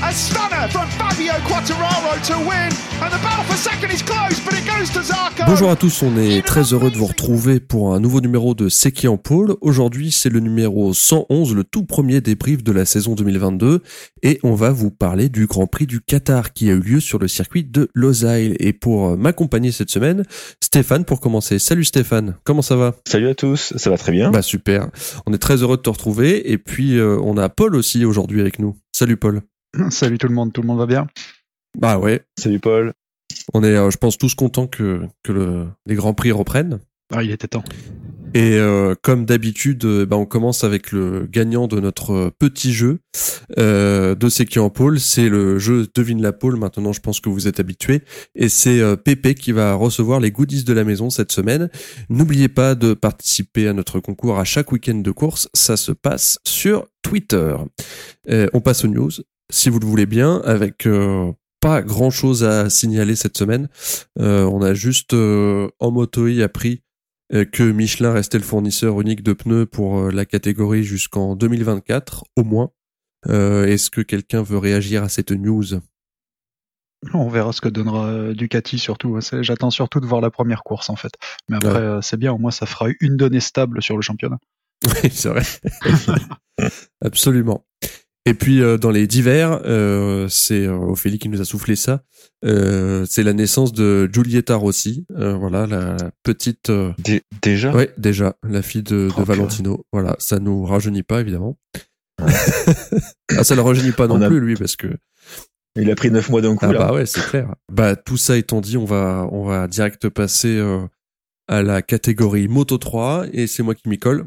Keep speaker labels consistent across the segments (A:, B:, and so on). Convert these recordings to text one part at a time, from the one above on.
A: A stunner from Fabio Quattararo to win, and the battle for second is close, but it goes to Zarco.
B: Bonjour à tous, on est très heureux de vous retrouver pour un nouveau numéro de C'est en pôle. Aujourd'hui, c'est le numéro 111, le tout premier débrief de la saison 2022, et on va vous parler du Grand Prix du Qatar qui a eu lieu sur le circuit de Losail. Et pour euh, m'accompagner cette semaine, Stéphane pour commencer. Salut Stéphane, comment ça va?
C: Salut à tous, ça va très bien.
B: Bah super, on est très heureux de te retrouver, et puis euh, on a Paul aussi aujourd'hui avec nous. Salut Paul.
D: Salut tout le monde, tout le monde va bien?
B: Bah ouais,
C: Salut Paul.
B: on est, euh, je pense, tous contents que, que le- les Grands Prix reprennent.
D: Ah, il était temps.
B: Et euh, comme d'habitude, euh, bah, on commence avec le gagnant de notre petit jeu euh, de C'est qui en pôle. C'est le jeu Devine la pôle. Maintenant, je pense que vous êtes habitués. Et c'est euh, Pépé qui va recevoir les goodies de la maison cette semaine. N'oubliez pas de participer à notre concours à chaque week-end de course. Ça se passe sur Twitter. Euh, on passe aux news, si vous le voulez bien, avec... euh, pas grand chose à signaler cette semaine. Euh, on a juste euh, en moto appris que Michelin restait le fournisseur unique de pneus pour la catégorie jusqu'en 2024 au moins. Est-ce que quelqu'un veut réagir à cette news?
D: On verra ce que donnera Ducati surtout. J'attends surtout de voir la première course en fait. Mais après,
B: Ouais.
D: c'est bien, au moins ça fera une donnée stable sur le championnat.
B: Oui, c'est vrai. Absolument. Et puis euh, dans les divers, euh, c'est euh, Ophélie qui nous a soufflé ça. Euh, c'est la naissance de Giulietta Rossi. Euh, voilà la petite. euh,
C: Dé- déjà?
B: Ouais, déjà la fille de, de
C: Oh,
B: Valentino. Voilà, ça nous rajeunit pas évidemment. ah, ça le rajeunit pas non
C: a-
B: plus lui parce que
C: Il a pris 9 mois d'un coup
B: Ah
C: là.
B: bah ouais, c'est clair. Bah tout ça étant dit, on va on va direct passer euh, à la catégorie Moto 3 et c'est moi qui m'y colle.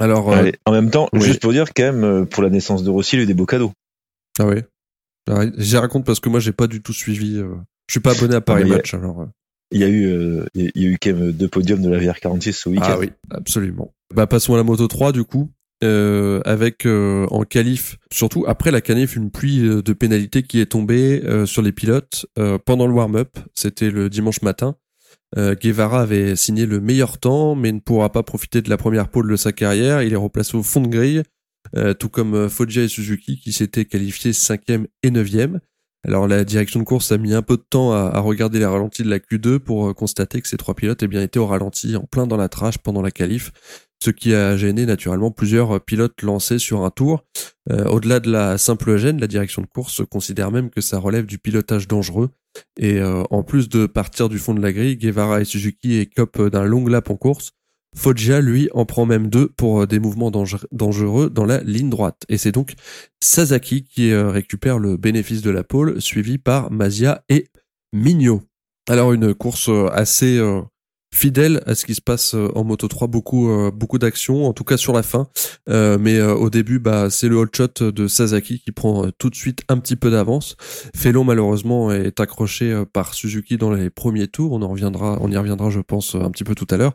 B: Alors euh,
C: Allez, en même temps,
B: oui.
C: juste pour dire quand même, euh, pour la naissance de Rossi, il a eu des beaux cadeaux.
B: ah ouais. Ah, J'y raconte parce que moi j'ai pas du tout suivi. euh, je suis pas abonné à Paris
C: Ah, y a-
B: Match alors.
C: Il y a eu, euh, il y a- y eu quand même deux podiums de la VR46 ce week-end.
B: ah oui, absolument. Bah passons à la Moto 3 du coup. Euh, avec euh, en qualif, surtout après la qualif, une pluie de pénalités qui est tombée euh, sur les pilotes euh, pendant le warm-up. C'était le dimanche matin. Euh, Guevara avait signé le meilleur temps, mais ne pourra pas profiter de la première pole de sa carrière. Il est replacé au fond de grille, euh, tout comme euh, Foggia et Suzuki qui s'étaient qualifiés 5e et 9e. Alors la direction de course a mis un peu de temps à, regarder les ralentis de la Q2 pour constater que ces trois pilotes eh bien, étaient au ralenti en plein dans la trash pendant la qualif, ce qui a gêné naturellement plusieurs euh, pilotes lancés sur un tour. Euh, Au-delà de la simple gêne, la direction de course considère même que ça relève du pilotage dangereux. Et euh, en plus de partir du fond de la grille, Guevara et Suzuki écopent d'un long lap en course. Foggia, lui, en prend même deux pour des mouvements danger- dangereux dans la ligne droite. Et c'est donc Sasaki qui récupère le bénéfice de la pole, suivi par Mazia et Mignot. Alors une course assez fidèle à ce qui se passe euh, en Moto 3, beaucoup euh, beaucoup d'actions, en tout cas sur la fin. Euh, mais au début, bah c'est le hot shot de Sasaki qui prend tout de suite un petit peu d'avance. Felon malheureusement est accroché par Suzuki dans les premiers tours. On en reviendra, on y reviendra, je pense, un petit peu tout à l'heure.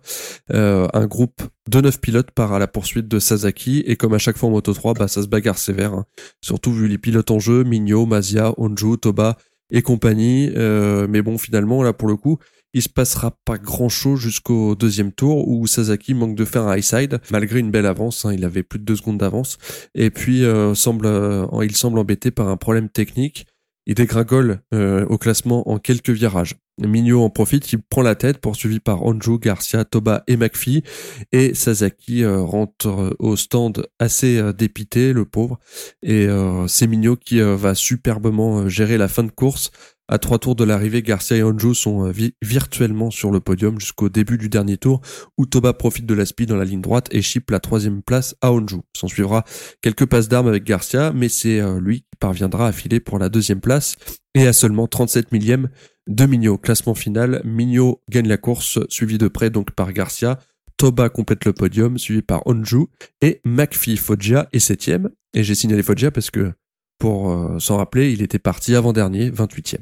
B: Un groupe de neuf pilotes part à la poursuite de Sasaki et comme à chaque fois en Moto 3, bah ça se bagarre sévère. hein. Surtout vu les pilotes en jeu, Migno, Mazia, Onju, Toba et compagnie. Euh, mais bon, finalement là pour le coup, il se passera pas grand chose jusqu'au deuxième tour où Sasaki manque de faire un high side malgré une belle avance. hein, il avait plus de deux secondes d'avance et puis euh, euh, il semble embêté par un problème technique. Il dégringole euh, au classement en quelques virages. Mignot en profite, il prend la tête, poursuivi par Onju, Garcia, Toba et McPhee. Et Sasaki rentre au stand assez dépité, le pauvre. Et c'est Mignot qui va superbement gérer la fin de course. À trois tours de l'arrivée, Garcia et Onju sont euh, vi- virtuellement sur le podium jusqu'au début du dernier tour, où Toba profite de la speed dans la ligne droite et chip la troisième place à Onju. S'en suivra quelques passes d'armes avec Garcia, mais c'est euh, lui qui parviendra à filer pour la deuxième place et à seulement 37 millième de Mignot. Classement final, Mignot gagne la course, suivi de près donc par Garcia. Toba complète le podium, suivi par Onju et McPhee Foggia est septième. Et j'ai signalé Foggia parce que pour euh, s'en rappeler, il était parti avant-dernier, 28e.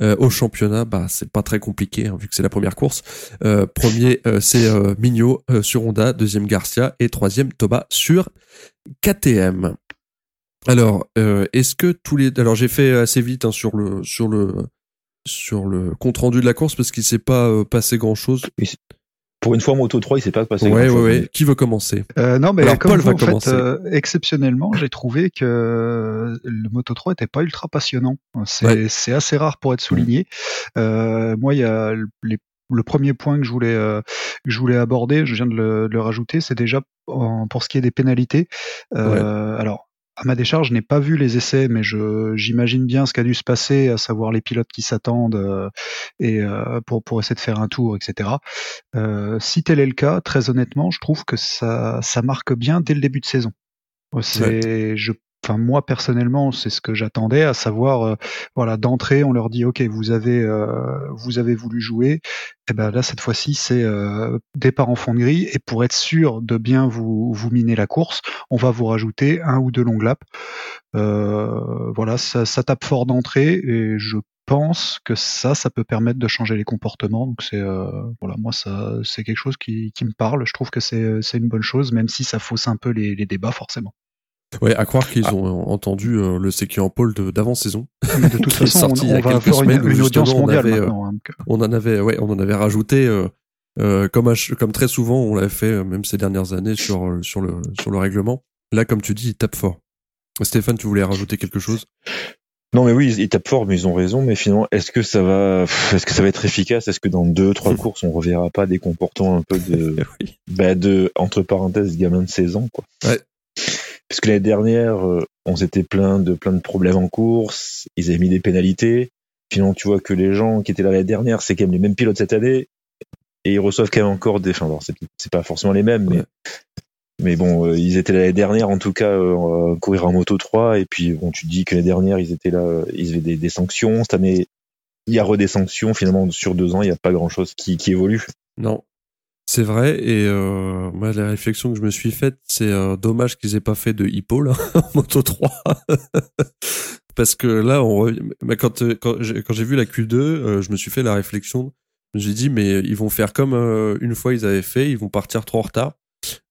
B: Euh, au championnat, bah c'est pas très compliqué hein, vu que c'est la première course. Euh, premier, c'est Mignot sur Honda, deuxième Garcia et troisième Toba sur KTM. Alors, est-ce que tous les, alors j'ai fait assez vite hein, sur le sur le sur le compte rendu de la course parce qu'il s'est pas passé grand chose.
C: Pour une fois, Moto 3, il s'est pas passé
B: Ouais, ouais, ouais. Qui veut commencer?
D: Euh, non, mais
B: Alors,
D: comme
B: Paul
D: vous,
B: va
D: en fait,
B: commencer.
D: euh, exceptionnellement, j'ai trouvé que le Moto 3 était pas ultra passionnant. C'est
B: Ouais.
D: c'est assez rare pour être souligné. Euh, moi, il y a les- le premier point que je voulais euh, que je voulais aborder, je viens de le, de le rajouter, c'est déjà en- pour ce qui est des pénalités. Euh, Alors. À ma décharge, je n'ai pas vu les essais, mais j'imagine bien ce qu'a dû se passer, à savoir les pilotes qui s'attendent euh, et euh, pour pour essayer de faire un tour, etc. Euh, si tel est le cas, très honnêtement, je trouve que ça, ça marque bien dès le début de saison. C'est, je, enfin moi personnellement, c'est ce que j'attendais, à savoir, euh, voilà, d'entrée, on leur dit, ok, vous avez, euh, vous avez voulu jouer, et ben là cette fois-ci c'est euh, départ en fond de grille, et pour être sûr de bien vous, vous miner la course, on va vous rajouter un ou deux longues laps. Voilà, ça, tape fort d'entrée, et je pense que ça, ça peut permettre de changer les comportements. Donc c'est euh, voilà, moi ça c'est quelque chose qui, me parle. Je trouve que c'est c'est une bonne chose, même si ça fausse un peu les débats forcément.
B: Ouais, à croire qu'ils ont entendu euh, le sécu en pôle de- d'avant-saison.
D: Mais de toute façon, on,
B: sorti il y
D: on va avoir
B: semaines
D: une audience
B: on avait, euh,
D: maintenant. hein, donc,
B: On en avait, ouais, on en avait rajouté, euh, euh, comme, comme très souvent, on l'avait fait, euh, même ces dernières années, sur, sur, le, sur le règlement. Là, comme tu dis, il tape fort. Stéphane, tu voulais rajouter quelque chose?
C: Non, mais oui, ils, ils tapent fort, mais ils ont raison. Mais finalement, est-ce que ça va, est-ce que ça va être efficace? Est-ce que dans deux, trois courses, on reverra pas des comportements un peu de,
B: Oui.
C: bah, de entre parenthèses, gamin de 16 ans, quoi?
B: Ouais.
C: Parce que l'année dernière, euh, on s'était plein de plein de problèmes en course. Ils avaient mis des pénalités. Finalement, tu vois que les gens qui étaient là l'année dernière, c'est quand même les mêmes pilotes cette année, et ils reçoivent quand même encore des. Enfin, alors, c'est pas forcément les mêmes, mais
B: Ouais.
C: mais bon, euh, ils étaient là l'année dernière, en tout cas, euh, courir en moto 3, et puis bon, tu te dis que l'année dernière, ils étaient là, ils avaient des, des sanctions. Cette année, il y a re des sanctions. Finalement, sur deux ans, il n'y a pas grand chose qui, qui évolue.
B: Non. C'est vrai, et euh, moi, la réflexion que je me suis faite, c'est euh, dommage qu'ils aient pas fait de hippo, là, Moto 3. Parce que là, on revient- bah, quand, euh, quand j'ai vu la Q2, euh, je me suis fait la réflexion, j'ai dit, mais ils vont faire comme euh, une fois ils avaient fait, ils vont partir trop en retard.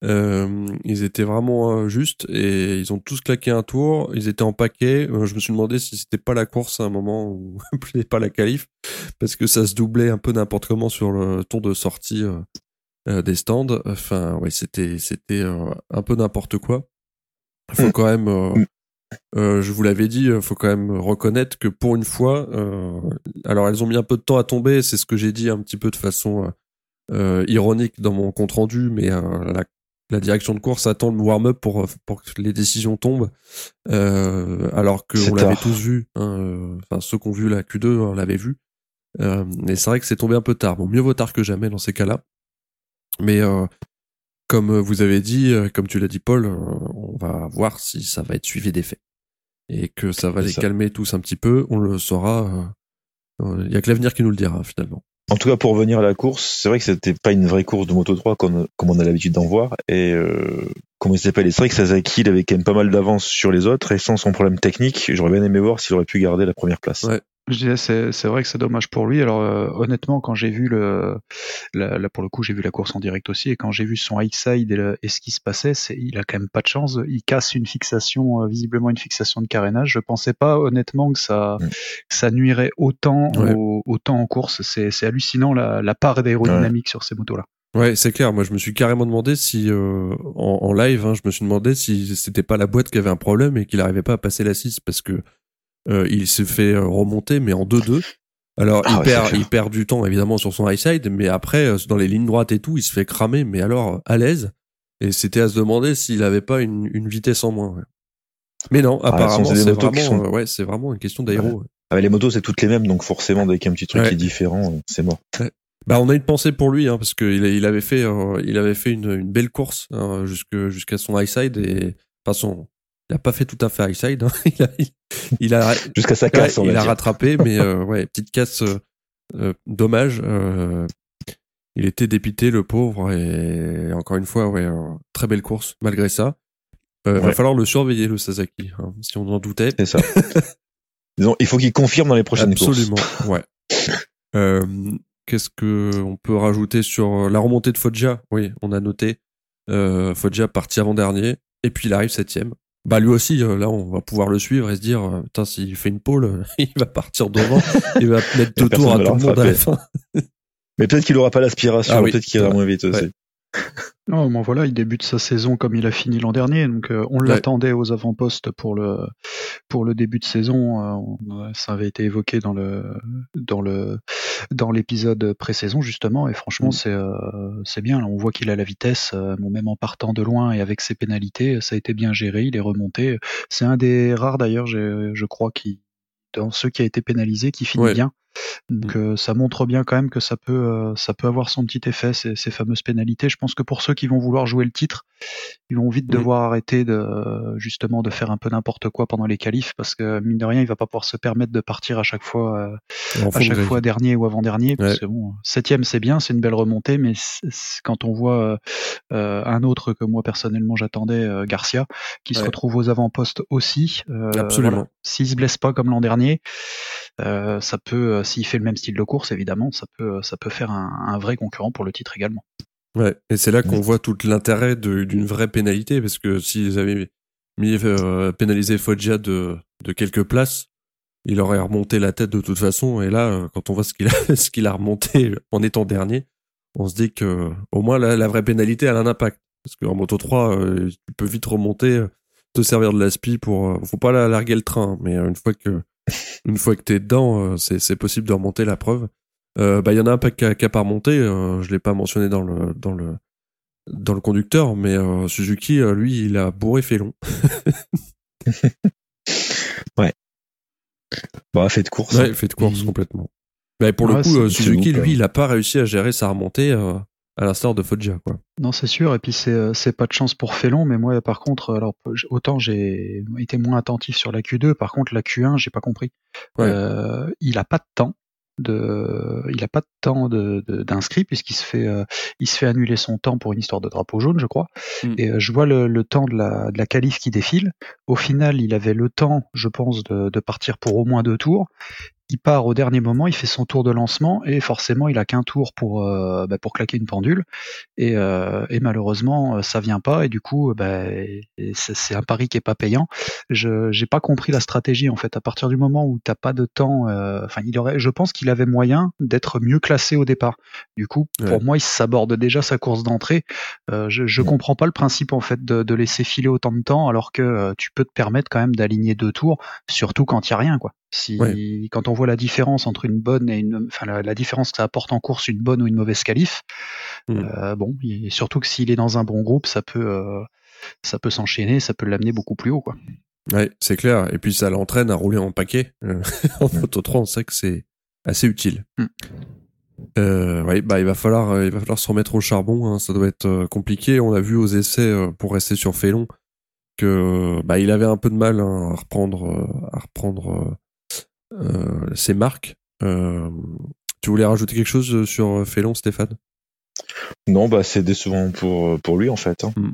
B: Euh, ils étaient vraiment justes et ils ont tous claqué un tour. Ils étaient en paquet. Je me suis demandé si c'était pas la course à un moment ou pas la qualif parce que ça se doublait un peu n'importe comment sur le tour de sortie des stands. Enfin, ouais, c'était c'était euh, un peu n'importe quoi. Il faut
C: Mm.
B: quand même. euh,
C: Mm.
B: euh, je vous l'avais dit, faut quand même reconnaître que pour une fois, euh, alors elles ont mis un peu de temps à tomber, c'est ce que j'ai dit un petit peu de façon euh, euh, ironique dans mon compte rendu, mais euh, la, la direction de course attend le warm-up pour, pour que les décisions tombent, euh, alors qu'on l'avait tous vu, hein, euh, enfin ceux qui ont vu la Q2, on l'avait vu, euh, et c'est vrai que c'est tombé un peu tard. Bon, mieux vaut tard que jamais dans ces cas-là, mais euh, comme vous avez dit, euh, comme tu l'as dit Paul, euh, on va voir si ça va être suivi des faits et que ça va les
C: ça.
B: calmer tous un petit peu. On le saura. Il y a que l'avenir qui nous le dira finalement.
C: En tout cas, pour revenir à la course, c'est vrai que c'était pas une vraie course de Moto 3 comme, comme on a l'habitude d'en voir. Et euh, comment il s'appelle? C'est vrai que Sasaki, il avait quand même pas mal d'avance sur les autres. Et sans son problème technique, j'aurais bien aimé voir s'il aurait pu garder la première place.
B: Ouais.
D: Je disais, c'est, vrai que c'est dommage pour lui. Alors, euh, honnêtement, quand j'ai vu le, la- là, pour le coup, j'ai vu la course en direct aussi, et quand j'ai vu son high side et, le- et ce qui se passait, c'est, il a quand même pas de chance. Il casse une fixation, euh, visiblement une fixation de carénage. Je pensais pas, honnêtement, que ça,
C: Mm.
D: que ça nuirait autant,
B: Ouais.
D: au- autant en course. C'est, hallucinant la, la part d'aérodynamique sur ces motos-là.
B: Ouais, c'est clair. Moi, je me suis carrément demandé si, euh, en, en live, hein, je me suis demandé si c'était pas la boîte qui avait un problème et qu'il arrivait pas à passer la 6 parce que il s'est fait euh, remonter, mais en 2-2. Alors,
C: Ah
B: il
C: ouais,
B: perd, il perd du temps évidemment sur son high side, mais après, euh, dans les lignes droites et tout, il se fait cramer, mais alors à l'aise. Et c'était à se demander s'il avait pas une, une vitesse en moins. ouais. Mais non,
C: Ah,
B: apparemment, c'est vraiment,
C: sont-
B: euh, ouais, c'est vraiment une question d'aéro. ouais.
C: Ah, mais les motos, c'est toutes les mêmes, donc forcément, dès qu'il y a un petit truc qui est différent, euh, c'est mort.
B: Bah, on a une pensée pour lui, hein, parce qu'il il avait fait, euh, il avait fait une, une belle course hein, jusque jusqu'à son high side et enfin son, il a pas fait tout à fait high side. hein. il a, il, il a,
C: Jusqu'à sa
B: ouais,
C: casse, on
B: il a
C: dire.
B: rattrapé, mais euh, ouais, petite casse, euh, euh, dommage. euh, il était dépité, le pauvre, et encore une fois, ouais, très belle course malgré ça. Euh, Va
C: Ouais.
B: falloir le surveiller, le Sasaki, hein, si on en doutait.
C: C'est ça. Disons, il faut qu'il confirme dans les prochaines
B: Absolument,
C: courses.
B: ouais. Euh, Qu'est-ce que on peut rajouter sur la remontée de Foggia? Oui, on a noté. Euh, Foggia parti avant-dernier, et puis il arrive septième. Bah lui aussi, euh, là, on va pouvoir le suivre et se dire, euh, putain, s'il fait une pole, il va partir devant, il va mettre deux tours à tout le monde à la fin.
C: Mais peut-être qu'il aura pas l'aspiration,
B: Ah oui,
C: peut-être qu'il ira moins vite aussi.
D: Non, bon voilà, il débute sa saison comme il a fini l'an dernier, donc euh, on
B: Ouais.
D: l'attendait aux avant-postes pour le pour le début de saison. euh, on- ça avait été évoqué dans le dans le dans l'épisode pré-saison justement, et franchement
B: Mm.
D: c'est euh, c'est bien. là, on voit qu'il a la vitesse, euh, bon, même en partant de loin et avec ses pénalités, ça a été bien géré. Il est remonté. C'est un des rares d'ailleurs, je crois, qui dans ceux qui a été pénalisé, qui finit
B: Ouais.
D: bien. Donc euh, ça montre bien quand même que ça peut euh, ça peut avoir son petit effet ces, ces fameuses pénalités. Je pense que pour ceux qui vont vouloir jouer le titre, ils vont vite devoir arrêter de justement de faire un peu n'importe quoi pendant les qualifs parce que mine de rien il va pas pouvoir se permettre de partir à chaque fois euh, à chaque fois dernier ou avant dernier parce
B: Ouais.
D: que bon septième c'est bien c'est une belle remontée mais quand on voit euh, un autre que moi personnellement j'attendais euh, Garcia qui se retrouve aux avant-postes aussi euh,
B: Absolument.
D: voilà. s'il se blesse pas comme l'an dernier ça peut, euh, s'il fait le même style de course, évidemment, ça peut, ça peut faire un, un vrai concurrent pour le titre également.
B: Ouais, et c'est là qu'on voit tout l'intérêt d'une vraie pénalité, parce que s'ils avaient mis euh, pénalisé Foggia de, de quelques places, il aurait remonté la tête de toute façon. Et là, euh, quand on voit ce qu'il a, ce qu'il a remonté en étant dernier, on se dit que au moins la, la vraie pénalité elle a un impact. Parce qu'en Moto 3, euh, tu peux vite remonter, euh, te servir de l'aspi pour. euh, faut pas la larguer le train, mais une fois que une fois que t'es dedans, euh, c'est possible de remonter la preuve. Euh, bah il y en a un qui a, qui a pas remonté. euh, je l'ai pas mentionné dans le dans le dans le conducteur, mais euh, Suzuki, lui, il a bourré Félon.
C: Bah, fait de course.
B: Ouais, il fait de course complètement. Mais pour le
D: Ouais,
B: coup, Suzuki, lui,
C: hein.
B: il a pas réussi à gérer sa remontée à l'instar de Foggia, quoi.
D: Non, c'est sûr. Et puis c'est, euh, c'est pas de chance pour Félon, mais moi, par contre, alors autant j'ai été moins attentif sur la Q2, par contre la Q1, j'ai pas compris.
B: Ouais.
D: Euh, il a pas de temps de, il a pas de temps de, de- d'inscrit puisqu'il se fait, euh, il se fait annuler son temps pour une histoire de drapeau jaune, je crois.
B: Mm.
D: Et euh, je vois le, le temps de la, de la qualif qui défile. Au final, il avait le temps, je pense, de, de partir pour au moins deux tours. Il part au dernier moment, il fait son tour de lancement et forcément, il a qu'un tour pour, euh, bah, pour claquer une pendule. Et, euh, et malheureusement, euh, ça vient pas. Et du coup, bah, c'est un pari qui est pas payant. Je j'ai pas compris la stratégie en fait. À partir du moment où t'as pas de temps, enfin, il aurait, je pense qu'il avait moyen d'être mieux classé au départ. Du coup, pour
B: Ouais.
D: moi, il s'aborde déjà sa course d'entrée. Je je comprends pas le principe en fait de, de laisser filer autant de temps alors que tu peux te permettre quand même d'aligner deux tours, surtout quand il y a rien quoi. Si
B: Ouais.
D: quand on voit la différence entre une bonne et une, enfin la, la différence que ça apporte en course une bonne ou une mauvaise qualif,
B: Mm.
D: euh, bon, et surtout que s'il est dans un bon groupe, ça peut euh, ça peut s'enchaîner, ça peut l'amener beaucoup plus haut quoi.
B: Ouais, c'est clair. Et puis ça l'entraîne à rouler en paquet. Euh, en Moto 3, on sait que c'est assez utile.
D: Mm.
B: Euh, ouais, bah il va falloir, il va falloir se remettre au charbon. Hein, ça doit être compliqué. On a vu aux essais pour rester sur Félon que bah il avait un peu de mal hein, à reprendre, à reprendre euh, euh, ses marques. Euh, tu voulais rajouter quelque chose sur Félon, Stéphane?
C: Non, bah c'est décevant pour pour lui en fait. hein.
B: Mm.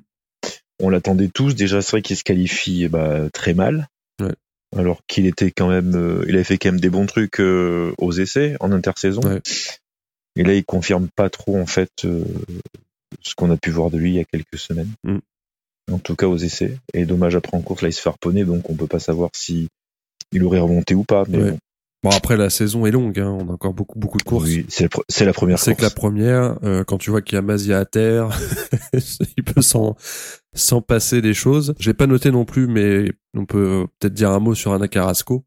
C: On l'attendait tous. Déjà, c'est vrai qu'il se qualifie bah, très mal.
B: Ouais.
C: Alors qu'il était quand même, euh, il avait fait quand même des bons trucs euh, aux essais en intersaison.
B: Ouais.
C: Et là, il confirme pas trop en fait euh, ce qu'on a pu voir de lui il y a quelques semaines.
B: Mm.
C: En tout cas aux essais. Et dommage après en course, là il se fait harponner, donc on peut pas savoir si il aurait remonté ou pas. Mais
B: Ouais.
C: bon,
B: Bon après la saison est longue. Hein, on a encore beaucoup beaucoup de courses.
C: oui, c'est la, première
B: C'est que la première, euh, quand tu vois qu'il y a Mazia à terre, il peut s'en s'en passer des choses. J'ai pas noté non plus, mais on peut peut-être dire un mot sur Anna Carrasco,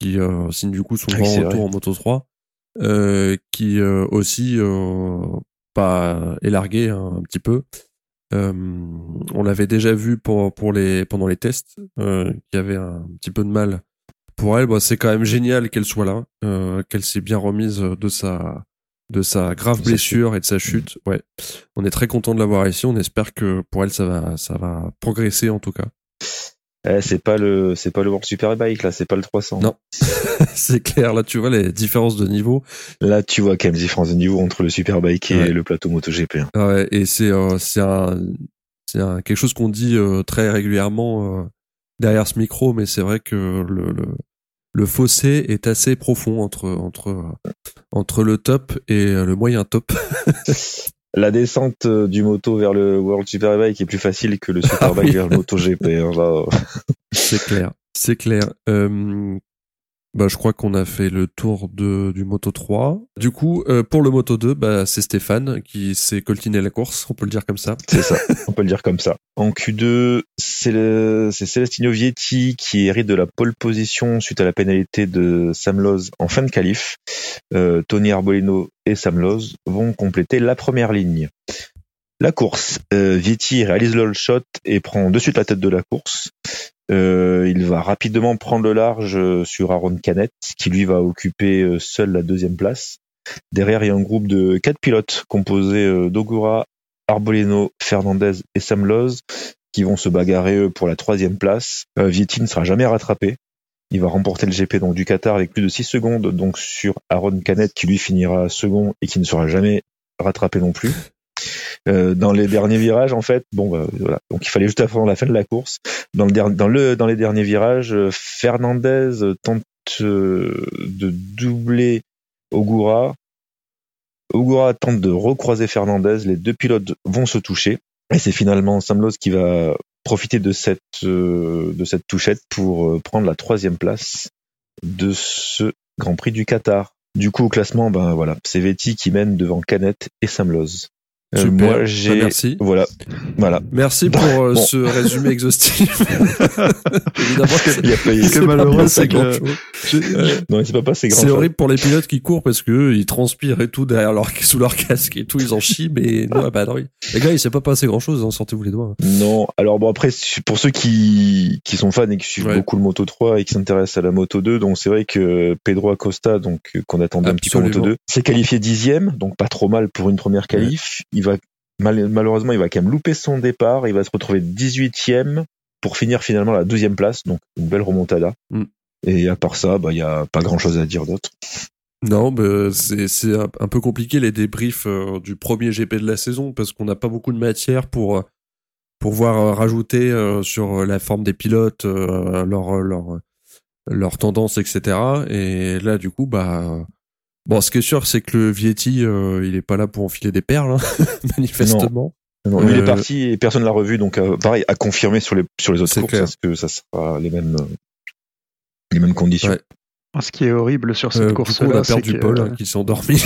B: qui euh, signe du coup son
C: Oui,
B: grand retour
C: vrai.
B: en Moto 3, euh, qui euh, aussi euh, pas élargué hein, un petit peu. Euh, on l'avait déjà vu pour, pour les, pendant les tests, euh, qui avait un petit peu de mal pour elle. Bah, c'est quand même génial qu'elle soit là, euh, qu'elle s'est bien remise de sa, de sa grave blessure et de sa chute. Ouais, on est très content de l'avoir ici. On espère que pour elle ça va, ça va progresser en tout cas.
C: Eh, c'est pas le, c'est pas le World Superbike là, c'est pas le 300.
B: Non. c'est clair. Là, tu vois les différences de niveau.
C: Là, tu vois quand même différence de niveau entre le Superbike et
B: Ouais.
C: le plateau MotoGP. hein.
B: Ouais, et c'est, euh, c'est un, c'est quelque chose qu'on dit très régulièrement derrière ce micro, mais c'est vrai que le, le, le, fossé est assez profond entre entre entre le top et le moyen top.
C: La descente du moto vers le World Superbike est plus facile que le ah Superbike vers le Moto GP. Hein,
B: c'est clair, c'est clair. Euh, bah, je crois qu'on a fait le tour de, du Moto 3. Du coup, euh, pour le Moto 2, bah, c'est Stéphane qui s'est coltiné la course, on peut le dire comme ça.
C: C'est ça, on peut le dire comme ça. En Q2, c'est Celestino Vietti qui hérite de la pole position suite à la pénalité de Sam Lowe en fin de qualif. Euh, Tony Arbolino et Sam Lowe vont compléter la première ligne. La course, euh, Vietti réalise le shot et prend de suite la tête de la course. Euh, il va rapidement prendre le large euh, sur Aaron Canet, qui lui va occuper euh, seul la deuxième place. Derrière, il y a un groupe de quatre pilotes composés d'Ogura, Arbolino, Fernandez et Sam Lowe, qui vont se bagarrer pour la troisième place. Vietti ne sera jamais rattrapé. Il va remporter le GP donc du Qatar avec plus de 6 secondes donc sur Aaron Canet qui lui finira second et qui ne sera jamais rattrapé non plus. Euh, dans les derniers virages en fait bon bah, voilà. Donc il fallait juste avant la fin de la course. Dans le dans le dans les derniers virages euh, Fernandez tente euh, de doubler Ogura. Ogura tente de recroiser Fernandez. Les deux pilotes vont se toucher. Et c'est finalement Samlos qui va profiter de cette de cette touchette pour prendre la troisième place de ce Grand Prix du Qatar. Du coup, au classement, ben voilà, c'est Vetti qui mène devant Canet et Samloz.
B: Euh, Super. Moi, j'ai. Bah, merci.
C: Voilà. Voilà.
B: Merci pour euh, ce résumé exhaustif.
C: Évidemment, il y a pas
D: c'est malheureux, c'est
C: que non, c'est pas passé grand.
B: C'est horrible pour les pilotes qui courent parce que ils transpirent et tout derrière leur sous leur casque et tout, ils en chient. Mais non, bah non. Les gars, il s'est pas passé grand chose. Hein, sortez-vous les doigts.
C: Non. Alors bon, après, pour ceux qui qui sont fans et qui suivent beaucoup le Moto 3 et qui s'intéressent à la Moto 2, donc c'est vrai que Pedro Acosta, donc qu'on attendait un petit peu Moto 2, s'est qualifié dixième, donc pas trop mal pour une première qualif il va malheureusement il va quand même louper son départ, il va se retrouver 18e pour finir finalement à la 12e place, donc une belle remontada. Mm. Et à part ça, bah il y a pas grand chose à dire d'autre.
B: Non, bah, c'est un peu compliqué les débriefs euh, du premier GP de la saison parce qu'on n'a pas beaucoup de matière pour pour voir euh, rajouter euh, sur la forme des pilotes leur leur leur tendance etc. Et là du coup bah Bon, ce qui est sûr, c'est que le Vietti, euh, il est pas là pour enfiler des perles, hein, manifestement.
C: Non. il est euh, parti et personne l'a revu, donc euh, pareil, à confirmer sur les sur les autres courses, parce que ça sera les mêmes les mêmes conditions.
D: Ce qui est horrible sur cette course-là,
B: c'est perdu Paul hein, qui s'est endormi.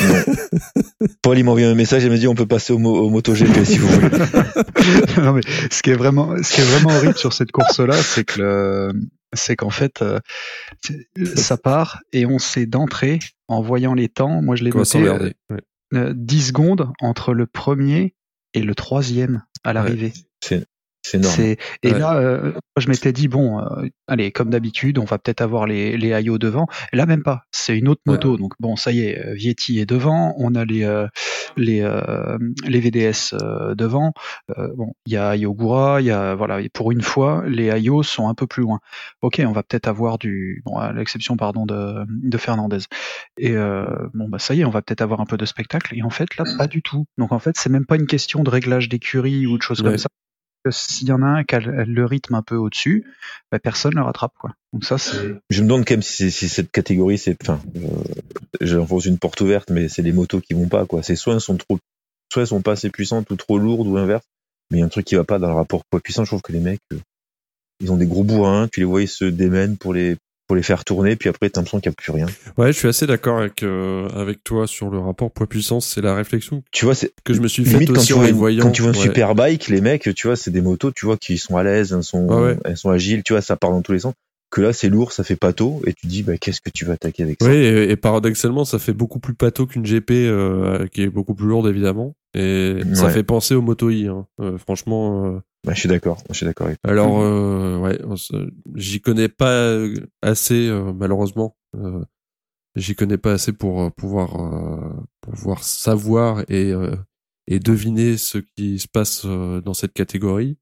C: Paul, il m'a envoyé un message et m'a dit on peut passer au, au MotoGP si vous voulez.
D: non mais ce qui est vraiment, ce qui est vraiment horrible sur cette course-là, c'est que le, c'est qu'en fait, euh, ça part et on sait d'entrée, en voyant les temps, moi je l'ai noté, euh, 10 secondes entre le premier et le troisième à l'arrivée.
C: C'est énorme.
D: Et là, euh, je m'étais dit bon, euh, allez, comme d'habitude, on va peut-être avoir les les Ayo devant. Et là, même pas. C'est une autre moto. Donc bon, ça y est, euh, Vietti est devant. On a les les les VDS devant. bon, il y a Ayogura. Il y a voilà. pour une fois, les Ayo sont un peu plus loin. Ok, on va peut-être avoir du bon, à l'exception pardon de de Fernandez. Et bon bah ça y est, on va peut-être avoir un peu de spectacle. Et en fait là, pas du tout. Donc en fait, c'est même pas une question de réglage d'écurie ou de choses comme ça s'il y en a un qui a le rythme un peu au-dessus, bah, personne ne le rattrape. Quoi. Donc ça, c'est.
C: Je me demande quand même si, cette catégorie, c'est, enfin, euh, j'enfonce une porte ouverte, mais c'est les motos qui vont pas. Quoi. C'est soit elles sont trop, soit elles sont pas assez puissantes ou trop lourdes ou inverse. Mais il y a un truc qui va pas dans le rapport poids-puissance. Je trouve que les mecs, euh, ils ont des gros bourrins. Tu les vois, ils se démènent pour les pour les faire tourner, puis après t'as l'impression qu'il n'y a plus rien.
B: Ouais, je suis assez d'accord avec euh, avec toi sur le rapport poids-puissance. C'est la réflexion.
C: Tu vois,
B: que je me suis fait aussi
C: quand
B: tu vois,
C: Quand tu vois un super bike, les mecs, tu vois, c'est des motos, tu vois, qui sont à l'aise, elles sont, elles sont agiles, tu vois, ça part dans tous les sens que là c'est lourd, ça fait pâteau, et tu dis bah, qu'est-ce que tu vas attaquer avec ça?
B: Oui, et, paradoxalement ça fait beaucoup plus pâteau qu'une GP euh, qui est beaucoup plus lourde évidemment, et ça fait penser au Moto I. Hein. Euh, franchement. Euh...
C: Bah, je suis d'accord, je suis d'accord.
B: Alors euh, ouais, j'y connais pas assez euh, malheureusement. j'y connais pas assez pour pouvoir pouvoir savoir et et deviner ce qui se passe dans cette catégorie.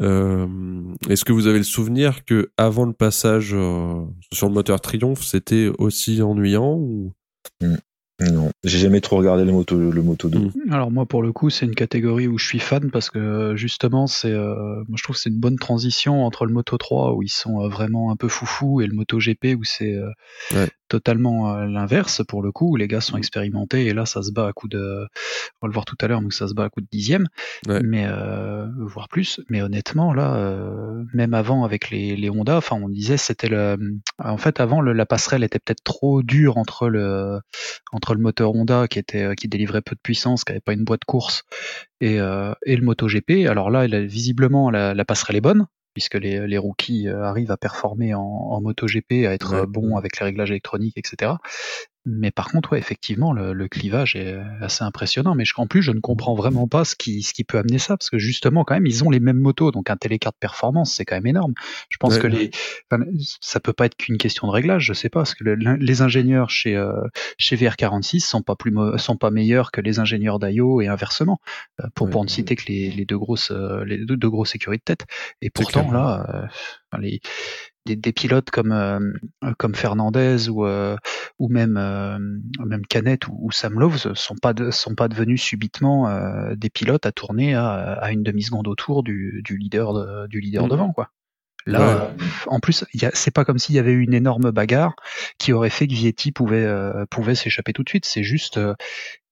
B: Euh, Est-ce que vous avez le souvenir que avant le passage euh, sur le moteur Triumph, c'était aussi ennuyant ou...
C: Mm. Non, j'ai jamais trop regardé le moto, le moto 2.
B: Mm.
D: Alors moi pour le coup c'est une catégorie où je suis fan parce que justement c'est euh, moi je trouve que c'est une bonne transition entre le Moto 3 où ils sont euh, vraiment un peu foufou et le Moto GP où c'est euh,
B: Ouais.
D: Totalement euh, l'inverse pour le coup. Où les gars sont expérimentés et là ça se bat à coup de on va le voir tout à l'heure donc ça se bat à coup de dixième.
B: Ouais.
D: mais euh, voire plus. Mais honnêtement là euh, même avant avec les, les Honda enfin on disait c'était le en fait avant le- la passerelle était peut-être trop dure entre le entre le moteur Honda qui était euh, qui délivrait peu de puissance, qui avait pas une boîte course, et, euh, et le MotoGP. Alors là, a- visiblement la, la passerelle est bonne puisque les, les rookies euh, arrivent à performer en, en MotoGP, à être
B: Ouais.
D: euh, bons avec les réglages électroniques, etc. Mais par contre, ouais, effectivement, le, le clivage est assez impressionnant. Mais je, en plus, je ne comprends vraiment pas ce qui, ce qui peut amener ça, parce que justement, quand même, ils ont les mêmes motos, donc un télécart de performance, c'est quand même énorme. Je pense
B: Ouais.
D: que les, enfin, ça peut pas être qu'une question de réglage, je sais pas, parce que le- les ingénieurs chez euh, chez VR46 sont pas plus sont pas meilleurs que les ingénieurs d'IO et inversement, euh, pour
B: Ouais.
D: pour ne citer que les, les deux grosses euh, les deux, deux grosses écuries de tête. Et pourtant là, euh, les des, des pilotes comme euh, comme Fernandez ou euh, ou même euh, même Canet ou, ou Sam Loves sont pas de, sont pas devenus subitement euh, des pilotes à tourner à, à une demi seconde autour du, du leader de- du leader
B: Mhm.
D: devant quoi. Là,
B: Ouais.
D: en plus, c'est pas comme s'il y avait eu une énorme bagarre qui aurait fait que Vietti pouvait euh, pouvait s'échapper tout de suite. C'est juste, euh,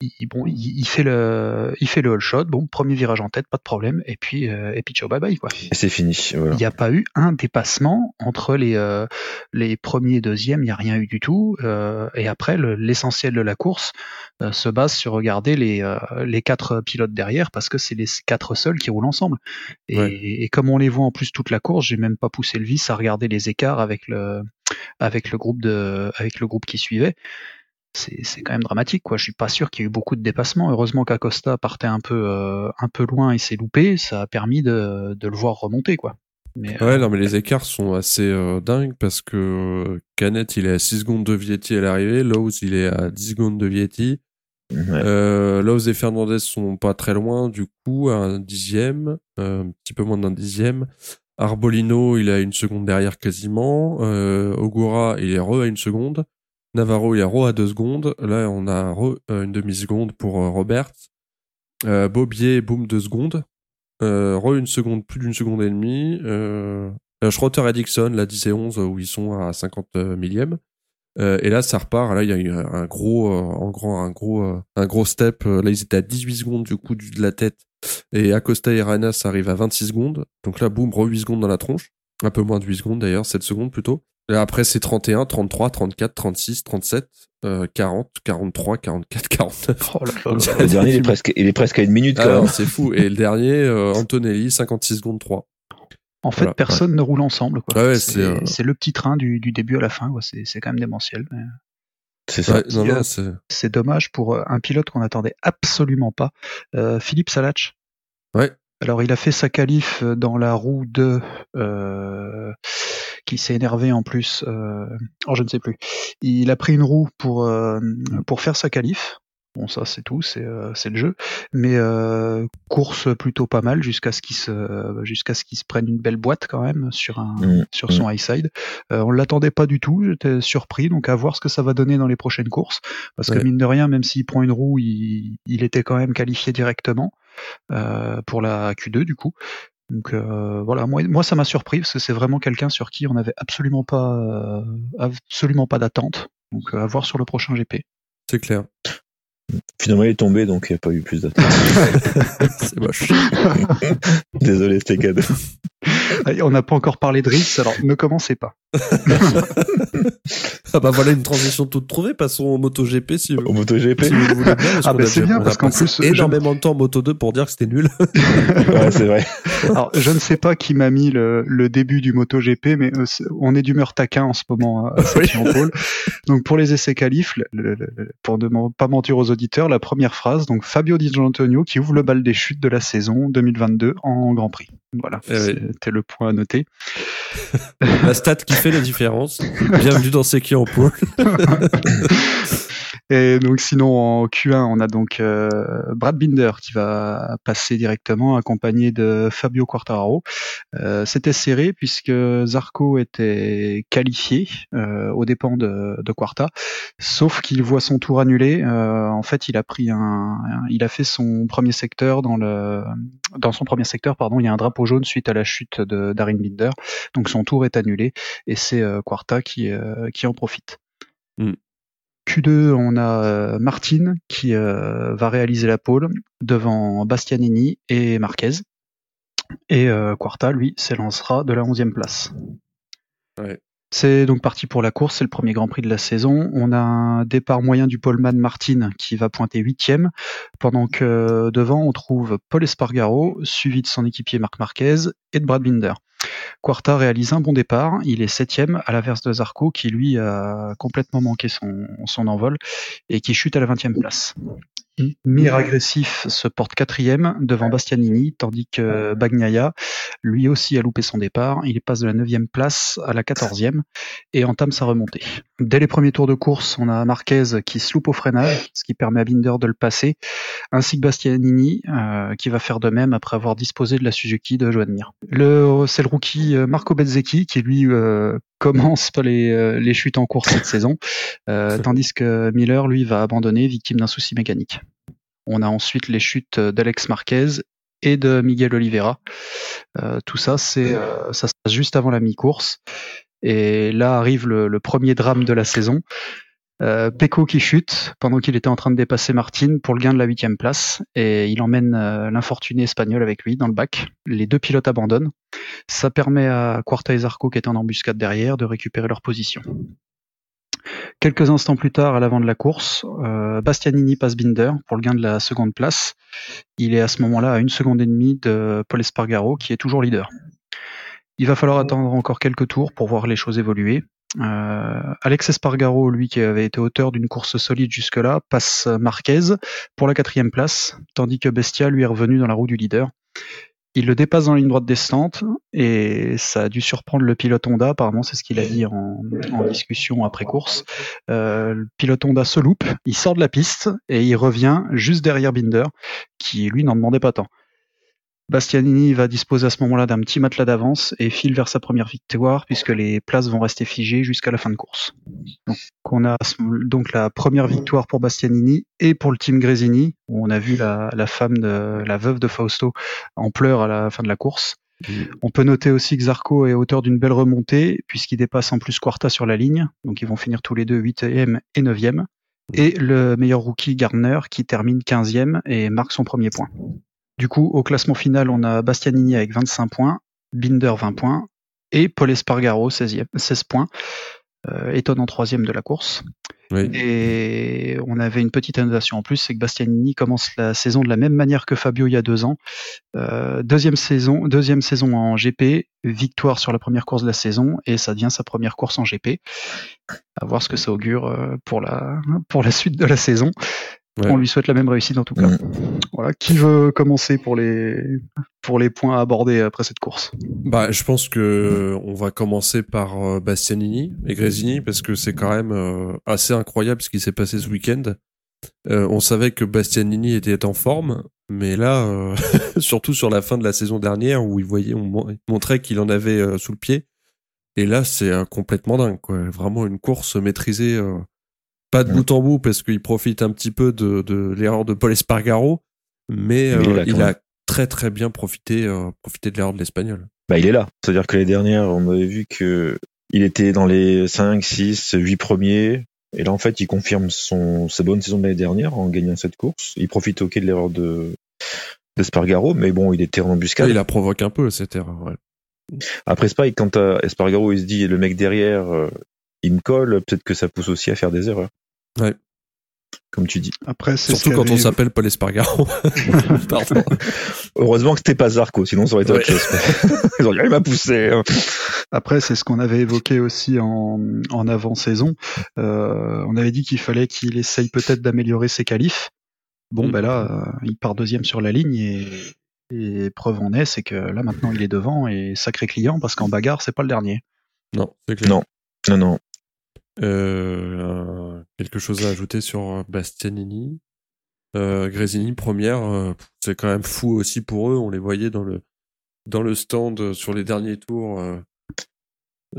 D: il, bon, il, il fait le il fait le all shot, bon, premier virage en tête, pas de problème, et puis euh, et puis ciao bye bye quoi.
C: Et c'est fini. Voilà.
D: Il n'y a pas eu un dépassement entre les, euh, les premiers et deuxièmes, il n'y a rien eu du tout. euh, et après, le- l'essentiel de la course euh, se base sur regarder les, euh, les quatre pilotes derrière parce que c'est les quatre seuls qui roulent ensemble. Et,
B: Ouais.
D: et comme on les voit en plus toute la course, j'ai même pas poussé le vis à regarder les écarts avec le, avec le groupe de, avec le groupe qui suivait. C'est c'est quand même dramatique, quoi. Je suis pas sûr qu'il y ait eu beaucoup de dépassements. Heureusement qu'Acosta partait un peu, euh, un peu loin et s'est loupé. Ça a permis de, de le voir remonter, quoi. Mais, euh,
B: Ouais, non, mais les écarts sont assez euh, dingues parce que Canet, il est à 6 secondes de Vietti à l'arrivée, Lowe's, il est à 10 secondes de Vietti.
C: Ouais.
B: Euh, Lowe's et Fernandez sont pas très loin, du coup, à un dixième, euh, un petit peu moins d'un dixième. Arbolino, il a une seconde derrière quasiment. Euh, Ogura, il est re à une seconde. Navarro, il est re à deux secondes. Là, on a re euh, une demi-seconde pour euh, Robert. Euh, Bobier, boum, deux secondes. Euh, re une seconde, plus d'une seconde et demie. Euh, et Dixon, là 10 et 11, où ils sont à 50 millièmes. Euh, et là, ça repart. Là, il y a eu un, gros, en grand, un gros, un gros step. Là, ils étaient à 18 secondes du coup de la tête. Et Acosta et Ranas arrivent à 26 secondes. Donc là, boum, re 8 secondes dans la tronche. Un peu moins de 8 secondes d'ailleurs, 7 secondes plutôt. Et après, c'est 31, 33, 34, 36, 37, euh, 40, 43, 44, 49.
D: Oh là là.
C: Le dernier, il est presque, il est presque à une minute quand même.
B: c'est fou. Et le dernier, euh, Antonelli, 56 secondes 3.
D: En fait,
B: Voilà.
D: personne ne roule ensemble. quoi.
B: Ouais, ouais,
D: c'est
B: euh,
D: c'est le petit train du, du début à la fin. quoi. C'est c'est quand même démentiel. mais
C: C'est ça.
B: Ouais,
D: euh,
B: non, c'est,
D: C'est dommage pour euh, un pilote qu'on n'attendait absolument pas. Euh, Philippe Salach.
B: Ouais.
D: Alors, il a fait sa qualif euh, dans la roue 2, euh, qui s'est énervé en plus. Euh, oh, je ne sais plus. Il a pris une roue pour, euh, pour faire sa qualif. Bon, ça, c'est tout, c'est euh, c'est le jeu. Mais euh, course plutôt pas mal jusqu'à ce qu'il se, jusqu'à ce qu'il se prenne une belle boîte quand même sur un,
C: Mm.
D: sur son high side. Euh, on l'attendait pas du tout, j'étais surpris, donc à voir ce que ça va donner dans les prochaines courses. Parce que mine de rien, même s'il prend une roue, il, il était quand même qualifié directement euh, pour la Q2 du coup. Donc euh, voilà, moi, moi ça m'a surpris parce que c'est vraiment quelqu'un sur qui on n'avait absolument pas, euh, absolument pas d'attente. Donc euh, à voir sur le prochain GP.
B: c'est clair.
C: Finalement, il est tombé, donc il n'y a pas eu plus d'attente.
B: c'est moche.
C: Désolé, c'était cadeau.
D: On n'a pas encore parlé de Riss, alors ne commencez pas.
B: ah bah voilà une transition toute trouvée. Passons au MotoGP si vous,
C: Au MotoGP.
B: si vous voulez bien. Parce
D: Ah bah c'est bien, parce qu'en plus, je-
B: énormément de temps en Moto 2 pour dire que c'était nul.
C: ouais, c'est vrai.
D: Alors, je ne sais pas qui m'a mis le, le début du MotoGP, mais euh, on est d'humeur taquin en ce moment à Pole. Donc, pour les essais qualifs, le- le- le- pour ne pas mentir aux auditeurs, la première phrase, donc Fabio Di Gianantonio qui ouvre le bal des chutes de la saison 2022 en Grand Prix. Voilà,
B: Eh oui.
D: c'était le point à noter.
B: La stat qui fait la différence. Bienvenue dans C'est qui en pôle.
D: Et donc sinon en Q1, on a donc euh, Brad Binder qui va passer directement accompagné de Fabio Quartararo. Euh, C'était serré puisque Zarco était qualifié euh, aux dépens de, de Quarta, sauf qu'il voit son tour annulé. Euh, en fait, il a pris un, il a fait son premier secteur dans le dans son premier secteur, pardon, il y a un drapeau jaune suite à la chute de Darin Binder. Donc son tour est annulé et c'est euh, Quarta qui euh, qui en profite.
B: Mm.
D: Q2, on a euh, Martin qui euh, va réaliser la pole devant Bastianini et Marquez. Et euh, Quarta, lui, s'élancera de la 11e place.
B: Ouais.
D: C'est donc parti pour la course, c'est le premier Grand Prix de la saison. On a un départ moyen du poleman Martin qui va pointer 8e, pendant que devant on trouve Paul Espargaro, suivi de son équipier Marc Marquez et de Brad Binder. Quarta réalise un bon départ, il est septième à l'inverse de Zarco qui lui a complètement manqué son, envol et qui chute à la 20e place. Mir agressif se porte quatrième devant Bastianini, tandis que Bagnaia, lui aussi a loupé son départ. Il passe de la 9e place à la 14e et entame sa remontée. Dès les premiers tours de course, on a Marquez qui se loupe au freinage, ce qui permet à Binder de le passer, ainsi que Bastianini euh, qui va faire de même après avoir disposé de la Suzuki de Joan Mir. Le, c'est le rookie euh, Marco Bezzecchi qui lui euh, commence les, euh, les chutes en course cette saison, euh, tandis que Miller, lui, va abandonner, victime d'un souci mécanique. On a ensuite les chutes d'Alex Marquez et de Miguel Oliveira. Euh, tout ça, c'est euh, ça se passe juste avant la mi-course. Et là arrive le, le premier drame de la saison. Euh, Pecco qui chute pendant qu'il était en train de dépasser Martin pour le gain de la huitième place et il emmène euh, l'infortuné espagnol avec lui dans le bac. Les deux pilotes abandonnent. Ça permet à Quarta et Zarco qui étaient en embuscade derrière de récupérer leur position. Quelques instants plus tard, à l'avant de la course, euh, Bastianini passe Binder pour le gain de la seconde place. Il est à ce moment-là à une seconde et demie de Paul Espargaro qui est toujours leader. Il va falloir attendre encore quelques tours pour voir les choses évoluer. Euh, Alex Espargaro, lui qui avait été auteur d'une course solide jusque-là, passe Marquez pour la quatrième place, tandis que Bestia lui est revenu dans la roue du leader. Il le dépasse dans la ligne droite descendante et ça a dû surprendre le pilote Honda. Apparemment, c'est ce qu'il a dit en, en discussion après course. Euh, le pilote Honda se loupe, il sort de la piste et il revient juste derrière Binder, qui lui n'en demandait pas tant. Bastianini va disposer à ce moment-là d'un petit matelas d'avance et file vers sa première victoire puisque les places vont rester figées jusqu'à la fin de course. Donc on a donc la première victoire pour Bastianini et pour le team Gresini où on a vu la, la femme de la veuve de Fausto en pleurs à la fin de la course. On peut noter aussi que Zarco est auteur d'une belle remontée puisqu'il dépasse en plus Quarta sur la ligne, donc ils vont finir tous les deux 8e et 9e. Et le meilleur rookie Gardner qui termine 15e et marque son premier point. Du coup, au classement final, on a Bastianini avec 25 points, Binder 20 points et Paul Espargaro 16, 16 points, euh, étonnant troisième de la course.
B: Oui.
D: Et on avait une petite annotation en plus, c'est que Bastianini commence la saison de la même manière que Fabio il y a deux ans. Euh, deuxième saison, deuxième saison en GP, victoire sur la première course de la saison et ça devient sa première course en GP. À voir ce que ça augure euh, pour la pour la suite de la saison.
B: Ouais.
D: On lui souhaite la même réussite en tout cas. Voilà. Qui veut commencer pour les pour les points à aborder après cette course?
B: Bah, je pense que on va commencer par euh, Bastianini et Gresini parce que c'est quand même euh, assez incroyable ce qui s'est passé ce week-end. Euh, on savait que Bastianini était en forme, mais là, euh, surtout sur la fin de la saison dernière où il voyait, on mon- montrait qu'il en avait euh, sous le pied. Et là, c'est euh, complètement dingue, quoi. Vraiment une course maîtrisée, euh, pas de bout en bout parce qu'il profite un petit peu de, de l'erreur de Paul Espargaro, mais,
C: il
B: euh, il a très très bien profité, euh, profité de l'erreur de l'espagnol.
C: Bah, il est là. C'est-à-dire que les dernières, on avait vu que il était dans les 5, 6, 8 premiers. Et là, en fait, il confirme son, sa bonne saison de l'année dernière en gagnant cette course. Il profite, ok, de l'erreur de, d'Espargaro, mais bon, il était en embuscade.
B: Ouais, il la provoque un peu cette erreur. ouais.
C: Après, pareil, quand t'as Espargaro, il se dit, le mec derrière, euh, il me colle, peut-être que ça pousse aussi à faire des erreurs.
B: Ouais.
C: Comme tu dis.
D: Après, c'est ce
B: Surtout quand on s'appelle Paul Espargaro. Pardon.
C: Heureusement que c'était pas Zarco, sinon ça aurait été
B: Ouais.
C: autre chose. Ils ont dit, il m'a poussé.
D: Après, c'est ce qu'on avait évoqué aussi en, en avant-saison. Euh, on avait dit qu'il fallait qu'il essaye peut-être d'améliorer ses qualifs. Bon,
B: Mm.
D: ben là, euh, il part deuxième sur la ligne et, et preuve en est, c'est que là maintenant il est devant et sacré client parce qu'en bagarre, c'est pas le dernier.
B: Non, c'est clair.
C: Non. Non, non.
B: Euh, quelque chose à ajouter sur Bastianini? Euh, Grésini première, euh, c'est quand même fou aussi pour eux. On les voyait dans le dans le stand sur les derniers tours, euh,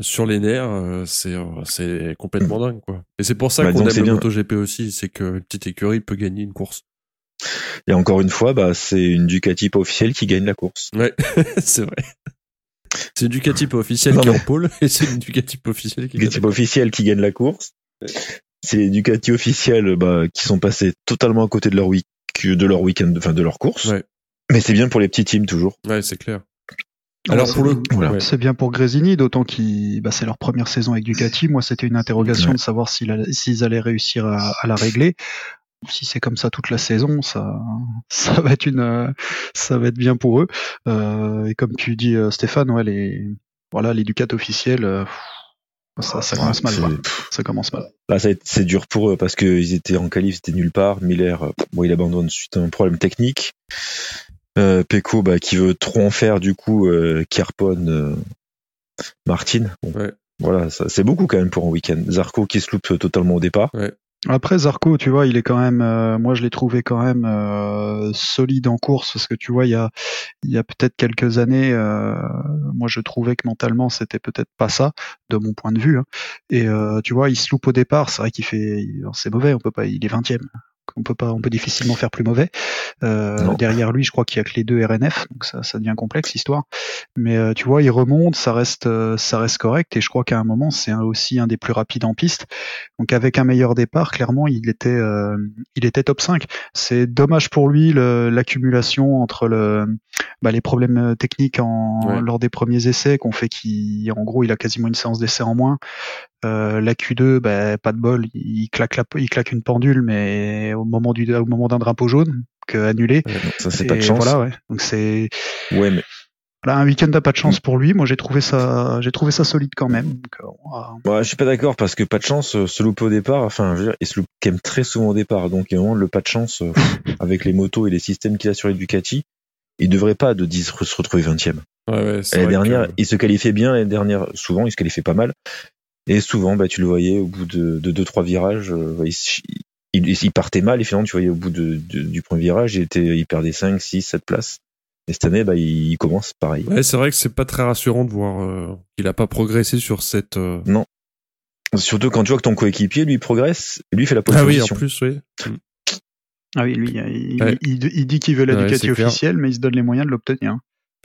B: sur les nerfs. euh, c'est euh, c'est complètement dingue quoi. Et c'est pour ça
C: Bah,
B: qu'on aime le. MotoGP aussi, c'est qu'une petite écurie peut gagner une course.
C: Et encore une fois, bah, c'est une Ducati pas officielle qui gagne la course.
B: Ouais, c'est vrai. C'est une Ducati pas officielle
C: Non,
B: qui est en pôle et c'est une Ducati pas officielle qui gagne.
C: Ducati pas officielle qui gagne la course. C'est les Ducati officielles bah, qui sont passés totalement à côté de leur week de leur week-end, enfin de leur course.
B: Ouais.
C: Mais c'est bien pour les petits teams toujours.
B: Ouais, c'est clair.
D: Ah,
B: Alors
D: c'est-
B: pour le
C: Voilà.
B: ouais.
D: C'est bien pour Grésini, d'autant qu'ils, bah, c'est leur première saison avec Ducati. Moi, c'était une interrogation
C: Ouais.
D: de savoir s'ils allaient réussir à, à la régler. Si c'est comme ça toute la saison, ça, ça va être une, ça va être bien pour eux. Euh, et comme tu dis, euh, Stéphane, ouais, les, voilà, les Ducati officiels, euh, ça, ça commence mal.
C: C'est-
D: quoi. Ça commence mal.
C: C'est dur pour eux parce qu'ils étaient en qualif, c'était nulle part. Miller, bon, il abandonne suite à un problème technique. Euh, Pecco, bah, qui veut trop en faire, du coup, euh, euh, Martin. Bon,
B: Ouais.
C: Voilà, c'est beaucoup quand même pour un week-end. Zarco qui se loupe totalement au départ.
D: Après Zarco, tu vois, il est quand même, euh, moi je l'ai trouvé quand même euh, solide en course parce que tu vois, il y a, il y a peut-être quelques années, euh, moi je trouvais que mentalement c'était peut-être pas ça de mon point de vue. hein. Et euh, tu vois, il se loupe au départ, c'est vrai qu'il fait, c'est mauvais, on peut pas, il est 20 On peut pas, on peut difficilement faire plus mauvais. Euh, derrière lui, je crois qu'il y a que les deux RNF, donc ça, ça devient complexe l'histoire. Mais euh, tu vois, il remonte, ça reste, euh, ça reste correct. Et je crois qu'à un moment, c'est aussi un des plus rapides en piste. Donc avec un meilleur départ, clairement, il était, euh, il était top 5. C'est dommage pour lui le- l'accumulation entre le, bah, les problèmes euh, techniques en,
B: Ouais.
D: lors des premiers essais qu'on fait qu'il, en gros, il a quasiment une séance d'essai en moins. Euh, la Q2, bah, pas de bol, il claque, la, il claque une pendule, mais au moment du, au moment d'un drapeau jaune, que annulé.
C: Ça, c'est pas de chance.
D: Voilà, ouais. Donc c'est,
C: Ouais, mais
D: là, un week-end n'a pas de
C: Mm.
D: chance pour lui. Moi, j'ai trouvé ça, j'ai trouvé ça solide quand même. Donc, euh,
C: Ouais, je suis pas d'accord parce que pas de chance euh, se louper au départ. Enfin, je veux dire, il se loupe quand même très souvent au départ. Donc, il y a vraiment le pas de chance euh, avec les motos et les systèmes qu'il a sur les Ducati. Il devrait pas de 10 se retrouver 20 e
B: Ouais, ouais, c'est
C: L'année dernière,
B: que-
C: il se qualifiait bien. L'année dernière, souvent, il se qualifiait pas mal. Et souvent, bah, tu le voyais au bout de, de deux, trois virages, euh, il, il, il partait mal. Et finalement, tu voyais au bout de, de- du premier virage, il, était, il perdait 5, 6, 7 places. Et cette année, bah, il, il commence pareil.
B: Ouais, c'est vrai que c'est pas très rassurant de voir euh, qu'il a pas progressé sur cette. euh,
C: Surtout quand tu vois que ton coéquipier, lui, progresse, lui fait la pole
B: Ah oui, en
C: position.
B: plus, oui.
D: Ah oui, lui, il,
B: Ouais.
D: il, il dit qu'il veut la
B: Ouais,
D: Ducati
B: clair.
D: officielle, mais il se donne les moyens de l'obtenir.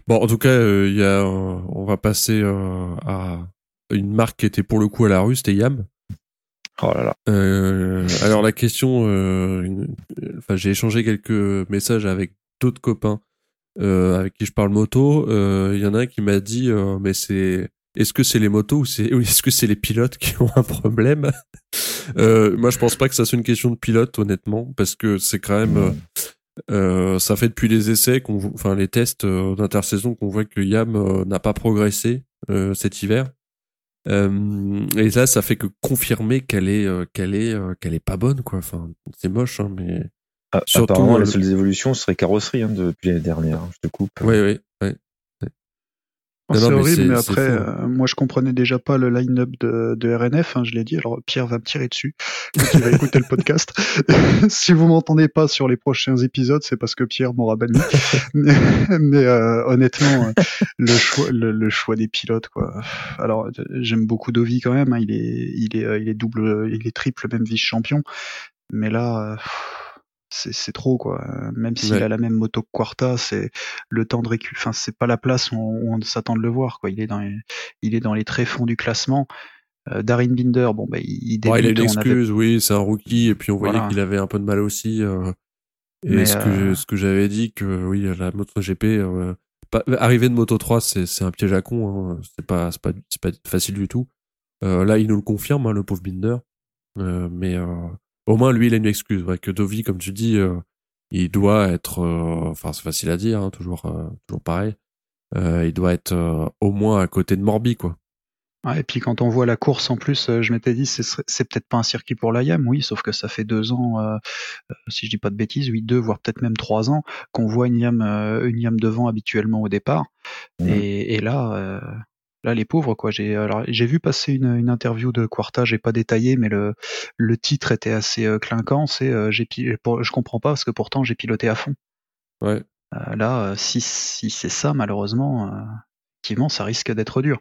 B: Bon, en tout cas, euh, il y a, euh, on va passer euh, à une marque qui était pour le coup à la rue, c'était Yam.
C: Oh là là.
B: Euh, alors la question, euh, j'ai échangé quelques messages avec d'autres copains euh, avec qui je parle moto. Il y en a un qui m'a dit, mais c'est, est-ce que c'est les motos ou c'est, est-ce que c'est les pilotes qui ont un problème? Moi, je pense pas que ça soit une question de pilote, honnêtement, parce que c'est quand même, ça fait depuis les essais, qu'on, enfin les tests d'intersaison qu'on voit que Yam n'a pas progressé cet hiver. Euh, et là, ça fait que confirmer qu'elle est, euh, qu'elle est, euh, qu'elle est pas bonne, quoi. Enfin, c'est moche, hein, mais.
C: Ah,
B: Surtout,
C: apparemment,
B: euh,
C: les
B: le-
C: seules évolutions seraient carrosserie hein, depuis l'année dernière. Je te coupe.
D: Oh,
B: Non,
D: c'est
B: mais
D: horrible, mais après, euh, moi je comprenais déjà pas le line-up de, de RNF, hein, je l'ai dit, alors Pierre va me tirer dessus quand il va écouter le podcast. si vous m'entendez pas sur les prochains épisodes, c'est parce que Pierre m'aura banni. mais mais, euh, honnêtement, euh, le choix, le, le choix des pilotes, quoi. Alors euh, j'aime beaucoup Dovi quand même, hein, il est, il est, euh, il est double, il est triple, même vice-champion. Mais là, euh, c'est c'est trop quoi. Même s'il
B: Ouais.
D: a la même moto que Quarta, c'est le temps de récul. Enfin, c'est pas la place où on, s'attend de le voir quoi. Il est dans les, il est dans les tréfonds du classement. Euh, Darin Binder, bon bah il, il
B: Bon, il a une
D: avait-
B: oui, c'est un rookie, et puis on voyait
D: Voilà.
B: qu'il avait un peu de mal aussi. euh, et
D: Mais,
B: ce que,
D: euh,
B: ce que j'avais dit, que oui, la MotoGP, euh, pas, arriver de Moto 3, c'est, c'est un piège à con, hein, c'est pas, c'est pas, c'est pas facile du tout. Euh, là, il nous le confirme, hein, le pauvre Binder. Euh, mais euh, au moins, lui, il a une excuse. Ouais, que Dovi, comme tu dis, euh, il doit être, euh, enfin, c'est facile à dire, hein, toujours, euh, toujours pareil. Il doit être au moins à côté de Morbi, quoi.
D: Ouais, et puis quand on voit la course en plus, je m'étais dit c'est peut-être pas un circuit pour la YAM, oui, sauf que ça fait deux ans, euh, si je dis pas de bêtises, oui deux voire peut-être même trois ans qu'on voit une YAM, une YAM devant habituellement au départ.
C: Mhm.
D: Et, et là, euh, Là, les pauvres, quoi. J'ai alors j'ai vu passer une, une interview de Quarta, j'ai pas détaillé, mais le le titre était assez euh, clinquant. C'est euh, j'ai je comprends pas parce que pourtant j'ai piloté à fond.
B: Ouais.
D: Euh, là, euh, si si c'est ça, malheureusement, euh, effectivement, ça risque d'être dur.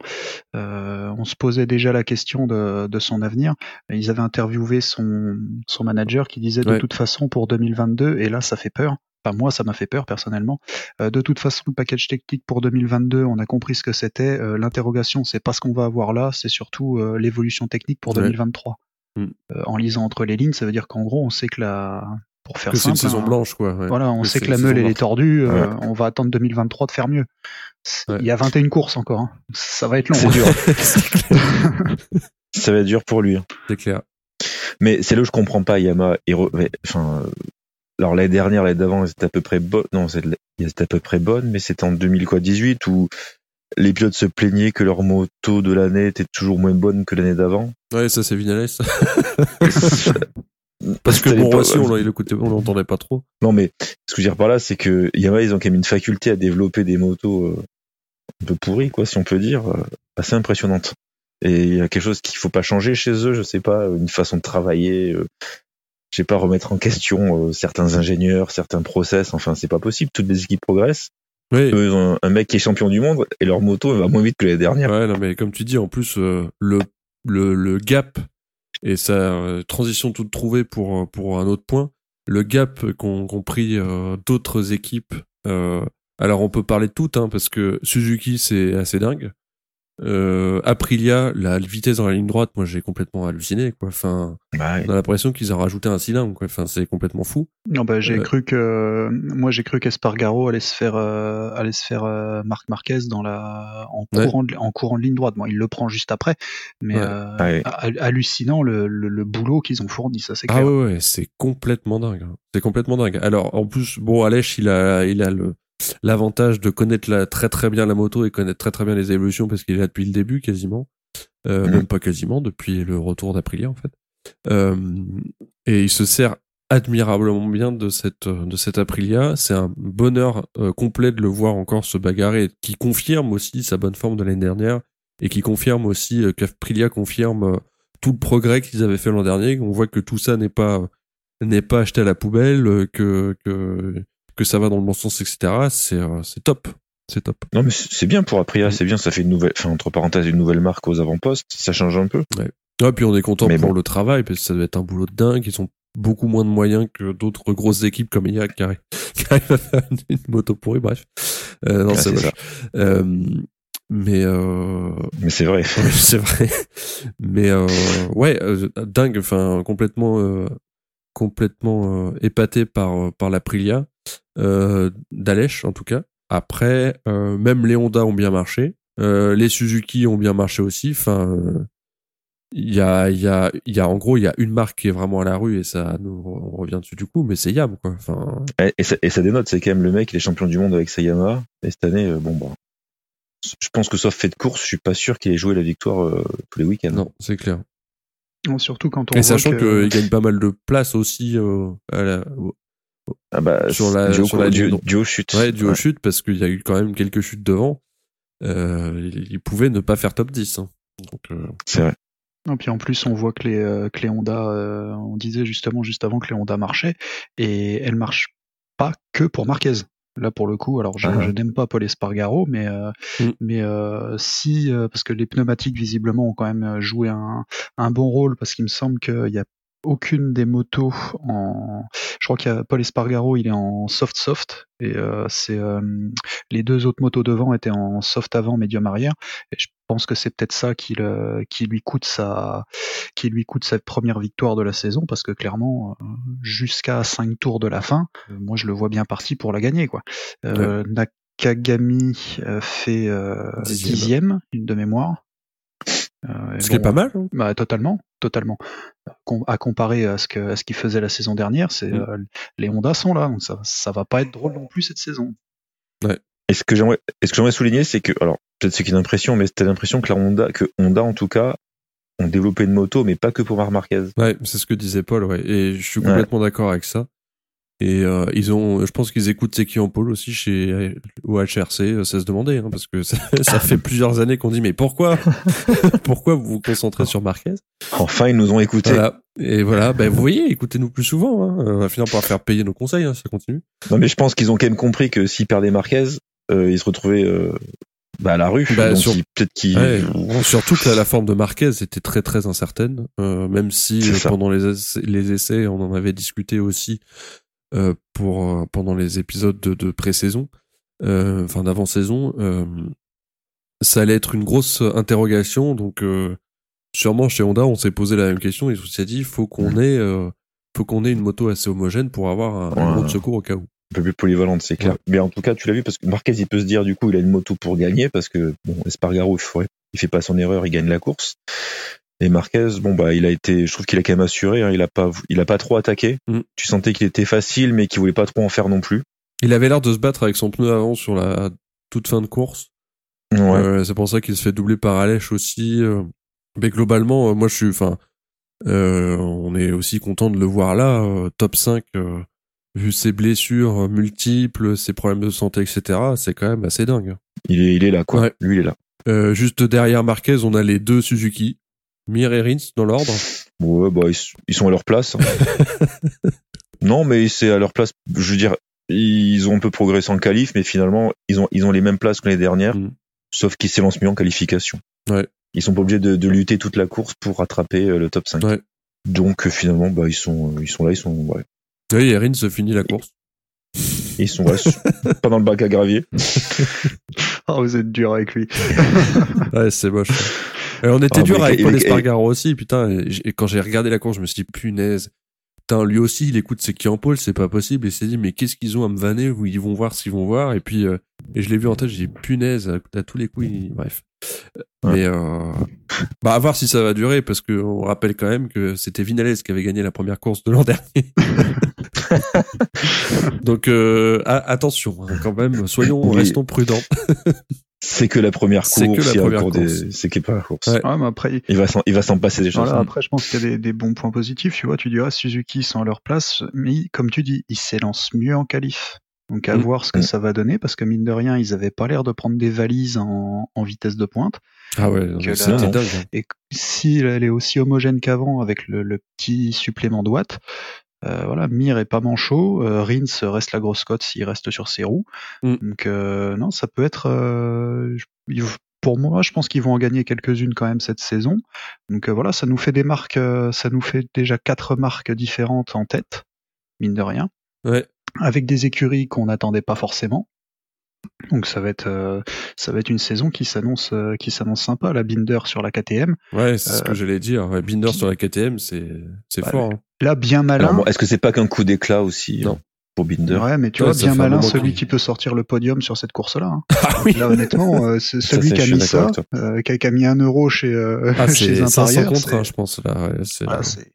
D: Euh, on se posait déjà la question de, de son avenir. Ils avaient interviewé son son manager qui disait de
B: Ouais.
D: toute façon pour 2022, et là, ça fait peur. Enfin, moi, ça m'a fait peur personnellement. Euh, de toute façon, le package technique pour 2022, on a compris ce que c'était. Euh, L'interrogation, c'est pas ce qu'on va avoir là, c'est surtout euh, l'évolution technique pour
B: Ouais.
D: 2023.
B: Mm.
D: Euh, en lisant entre les lignes, ça veut dire qu'en gros, on sait que la, pour faire
B: Que c'est une saison
D: hein,
B: blanche, quoi. ouais.
D: voilà, on
B: Que
D: sait que la meule elle est tordue. euh,
C: Ouais.
D: on va attendre 2023 de faire mieux.
B: Ouais.
D: Il y a 21 courses encore. hein. Ça va être long.
C: C'est
D: hein.
C: dur. Ça va être dur pour lui. hein.
B: C'est clair.
C: Mais c'est là où je comprends pas Yamaha. et re- mais, Enfin, alors l'année dernière, l'année d'avant, c'était à peu près bonne. Non, c'était à peu près bonne, mais c'était en 2018 où les pilotes se plaignaient que leur moto de l'année était toujours moins bonne que l'année d'avant.
B: Ouais, ça c'est Vinales. Parce que bon,
C: pas-
B: on l'écoutait, on l'entendait pas trop.
C: Non, mais ce que je veux dire par là, c'est que Yamaha, ils ont quand même une faculté à développer des motos euh, un peu pourries, quoi, si on peut dire, euh, assez impressionnante. Et il y a quelque chose qu'il faut pas changer chez eux, je sais pas, une façon de travailler, euh, je sais pas, remettre en question euh, certains ingénieurs, certains process, enfin, c'est pas possible, toutes les équipes progressent.
B: Oui.
C: Eux, un, un mec qui est champion du monde et leur moto va moins vite que l'année dernière.
B: Ouais, non, mais comme tu dis, en plus, euh, le, le, le gap et sa euh, transition toute trouvée pour, pour un autre point, le gap qu'ont qu'ont pris euh, d'autres équipes. euh, alors, on peut parler de toutes, hein, parce que Suzuki, c'est assez dingue. Euh, Aprilia, la vitesse dans la ligne droite, moi, j'ai complètement halluciné, quoi. Enfin,
C: Bah ouais.
B: on a l'impression qu'ils ont rajouté un cylindre, quoi. Enfin, c'est complètement fou.
D: Non, bah, j'ai
B: Euh,
D: cru que moi j'ai cru qu'Espargaro allait se faire euh, allait se faire euh, Marc Marquez dans la en
B: Ouais.
D: courant de, en courant de ligne droite. Bon, il le prend juste après, mais
B: Ouais.
D: euh,
C: Ouais.
D: ha- hallucinant le, le, le boulot qu'ils ont fourni, ça c'est
B: Ah
D: clair.
B: ouais, ouais, c'est complètement dingue. hein. C'est complètement dingue. Alors, en plus, bon, Alèche, il a, il a le, l'avantage de connaître la, très très bien la moto et connaître très très bien les évolutions parce qu'il est là depuis le début quasiment. Euh,
C: Mhm.
B: Même pas quasiment, depuis le retour d'Aprilia en fait. Euh, et il se sert admirablement bien de cette, de cette Aprilia. C'est un bonheur euh, complet de le voir encore se bagarrer, qui confirme aussi sa bonne forme de l'année dernière et qui confirme aussi euh, qu'Aprilia confirme euh, tout le progrès qu'ils avaient fait l'an dernier. On voit que tout ça n'est pas n'est pas acheté à la poubelle, euh, que que que ça va dans le bon sens, etc. C'est euh, c'est top, c'est top.
C: Non, mais c'est bien pour Aprilia, c'est bien, ça fait une nouvelle, enfin, entre parenthèses, une nouvelle marque aux avant-postes, ça change un peu.
B: Ouais, puis on est content
C: Mais
B: pour
C: bon.
B: le travail parce que ça doit être un boulot de dingue. Ils ont beaucoup moins de moyens que d'autres grosses équipes comme IAC qui arrivent, à faire une, moto pourrie. Bref, euh, non,
C: Ouais,
B: c'est moche. Euh, mais euh,
C: Mais c'est vrai.
B: Ouais, c'est vrai. Mais euh, ouais, euh, dingue, enfin complètement, euh, complètement euh, épaté par par l'Aprilia, euh, d'Alèche en tout cas. Après, euh, même les Honda ont bien marché, euh, les Suzuki ont bien marché aussi. Enfin, euh, il y a, il y a, il y a en gros, il y a une marque qui est vraiment à la rue et ça, nous, on revient dessus du coup, mais c'est Yam quoi. Enfin,
C: Et, et ça, et ça dénote, c'est quand même le mec, il est champion du monde avec sa Yamaha. Et cette année, euh, bon, bah, je pense que sauf fait de course, je suis pas sûr qu'il ait joué la victoire euh, tous les week-ends.
B: non, c'est clair.
D: Non, Surtout quand on
B: Et
D: voit
B: sachant
D: que,
B: qu'il gagne pas mal de place aussi euh, à la-
C: Ah bah,
B: Sur la-
C: duo,
B: sur la
C: duo, duo chute.
B: Ouais, du haut chute, parce qu'il y a eu quand même quelques chutes devant. Euh, il, il pouvait ne pas faire top 10. hein. Euh,
C: C'est vrai.
D: Non, puis en plus, on voit que les, euh, que les Honda, euh, on disait justement juste avant que les Honda marchaient, et elles marchent pas que pour Marquez. Là, pour le coup, alors je,
C: Ah.
D: je n'aime pas Paul Espargaro, mais euh,
B: Mm.
D: mais euh, si euh, parce que les pneumatiques visiblement ont quand même joué un, un bon rôle, parce qu'il me semble qu'il y a aucune des motos en je crois qu'il y a Paul Espargaro il est en soft soft et euh, c'est euh, les deux autres motos devant étaient en soft avant médium arrière et je pense que c'est peut-être ça qui, le, qui lui coûte sa qui lui coûte sa première victoire de la saison parce que clairement euh, jusqu'à 5 tours de la fin moi je le vois bien parti pour la gagner quoi. Euh, Nakagami fait euh,
B: Dixième.
D: dixième une de mémoire Euh, et
B: ce qui est
D: bon,
B: pas mal. hein.
D: bah, totalement, totalement. Com- À comparer à ce que à ce qu'il faisait la saison dernière, c'est
B: Mm.
D: euh, les Honda sont là, donc ça ça va pas être drôle non plus cette saison.
C: Et ce que j'aimerais, ce que j'aimerais souligner, c'est que, alors, peut-être c'est qu'une impression, mais c'était l'impression que la Honda, que Honda, en tout cas, ont développé une moto, mais pas que pour Marc Marquez.
B: Ouais, c'est ce que disait Paul, ouais. Et je suis complètement d'accord avec ça. Et euh, ils ont, je pense qu'ils écoutent Seki en pôle aussi chez au HRC, ça se demandait, hein, parce que ça, ça fait plusieurs années qu'on dit mais pourquoi, pourquoi vous vous concentrez sur Marquez?
C: Enfin, ils nous ont écoutés.
B: Voilà. Et voilà, ben vous voyez, écoutez-nous plus souvent. Hein. On va finir par faire payer nos conseils, hein, ça continue.
C: Non, mais je pense qu'ils ont quand même compris que s'ils perdaient Marquez, euh, ils se retrouvaient euh, bah, à la rue.
B: Bah,
C: donc
B: sur-
C: ils- peut-être qu'ils.
B: Ouais, surtout que la, la forme de Marquez était très très incertaine, euh, même si euh, pendant les essais, les essais, on en avait discuté aussi euh, pour euh, pendant les épisodes de, de pré-saison, euh, enfin d'avant-saison, euh, ça allait être une grosse interrogation. Donc euh, sûrement chez Honda, on s'est posé la même question et on s'est dit faut qu'on ait euh, faut qu'on ait une moto assez homogène pour avoir un, groupe de secours au cas où.
C: un peu plus polyvalente, c'est clair.
B: Ouais.
C: Mais en tout cas, tu l'as vu parce que Marquez, il peut se dire du coup, il a une moto pour gagner parce que bon, Espargaro, il, ferait- il fait pas son erreur, il gagne la course. Et Marquez, bon bah, il a été, je trouve qu'il a quand même assuré. hein, il a pas, il a pas trop attaqué.
B: Mm.
C: Tu sentais qu'il était facile, mais qu'il voulait pas trop en faire non plus.
B: Il avait l'air de se battre avec son pneu avant sur la toute fin de course.
C: Ouais.
B: Euh, c'est pour ça qu'il se fait doubler par Alèche aussi. euh. Mais globalement, euh, moi je suis, enfin, euh, on est aussi content de le voir là, euh, top 5, euh, vu ses blessures multiples, ses problèmes de santé, etc. C'est quand même assez dingue.
C: Il est, il est là, quoi.
B: Ouais.
C: Lui, il est là.
B: Euh, juste derrière Marquez, on a les deux Suzuki, Mir et Rins dans l'ordre.
C: Ouais, bah, ils, ils sont à leur place. hein. non, mais c'est à leur place. Je veux dire, ils ont un peu progressé en qualif, mais finalement, ils ont, ils ont les mêmes places que l'année dernière,
B: Mm.
C: sauf qu'ils s'élancent mieux en qualification.
B: Ouais.
C: Ils sont pas obligés de, de lutter toute la course pour rattraper euh, le top 5.
B: Ouais.
C: Donc, euh, finalement, bah, ils sont, ils sont là, ils sont, ouais.
B: Oui, et Rins finit la course.
C: Ils sont ouais, pas dans le bac à gravier.
D: Oh, vous êtes dur avec lui.
B: Ouais, c'est moche. Et on était
C: Ah,
B: dur avec
C: il-
B: Paul aussi, putain. Et, et quand j'ai regardé la course, je me suis dit, punaise. Putain, lui aussi, il écoute c'est qui en Paul, c'est pas possible. Et il s'est dit, mais qu'est-ce qu'ils ont à me vanner où ils vont voir ce qu'ils vont voir? Et puis, euh, et je l'ai vu en tête, j'ai dit, punaise, à, tous les coups, il- bref.
C: Ouais.
B: Mais, euh, bah, à voir si ça va durer, parce que on rappelle quand même que c'était Vinales qui avait gagné la première course de l'an dernier. Donc, euh, attention, hein, quand même, soyons,
C: Oui.
B: restons prudents.
C: C'est que la première
B: C'est que
C: course,
B: la
C: il y a
B: première course.
C: des, c'est que pas la course.
B: Ouais.
D: Ouais, mais après,
C: Il va s'en, il va s'en passer des choses.
D: Voilà, après, je pense qu'il y a des, des bons points positifs. Tu vois, tu diras Suzuki sont à leur place, mais comme tu dis, ils s'élancent mieux en qualif. Donc à
B: Mm.
D: voir ce que
C: Mm.
D: ça va donner, parce que mine de rien, ils avaient pas l'air de prendre des valises en, en vitesse de pointe.
B: Ah ouais, non. dingue. hein.
D: Et si elle est aussi homogène qu'avant avec le, le petit supplément de watts, euh, voilà, Mir est pas manchot, euh, Rins reste la grosse cote s'il reste sur ses roues.
B: Mm.
D: Donc euh, non, ça peut être. euh, pour moi, je pense qu'ils vont en gagner quelques-unes quand même cette saison. Donc euh, voilà, ça nous fait des marques, euh, ça nous fait déjà quatre marques différentes en tête, mine de rien,
B: Ouais.
D: avec des écuries qu'on n'attendait pas forcément. Donc ça va être, euh, ça va être une saison qui s'annonce, euh, qui s'annonce sympa. La Binder sur la KTM.
B: Ouais, c'est ce que j'allais dire. Ouais, Binder sur la KTM, c'est c'est
D: Bah,
B: fort. hein.
D: Là, bien malin.
C: Bon, est-ce que c'est pas qu'un coup d'éclat aussi
B: Non.
C: euh, pour Binder
D: Ouais, mais tu
B: Ouais,
D: vois, bien malin celui qui peut sortir le podium sur cette course-là. hein.
B: Ah oui.
D: Là, honnêtement, euh, c'est celui
C: ça,
D: qui a mis ça, euh, qui, a, qui a mis un euro chez, euh,
B: Ah,
D: chez
B: c'est
D: un
B: 500
D: parieur,
B: contre
D: c'est-
B: 1, je pense. Là, ouais, c'est-
D: voilà, c'est-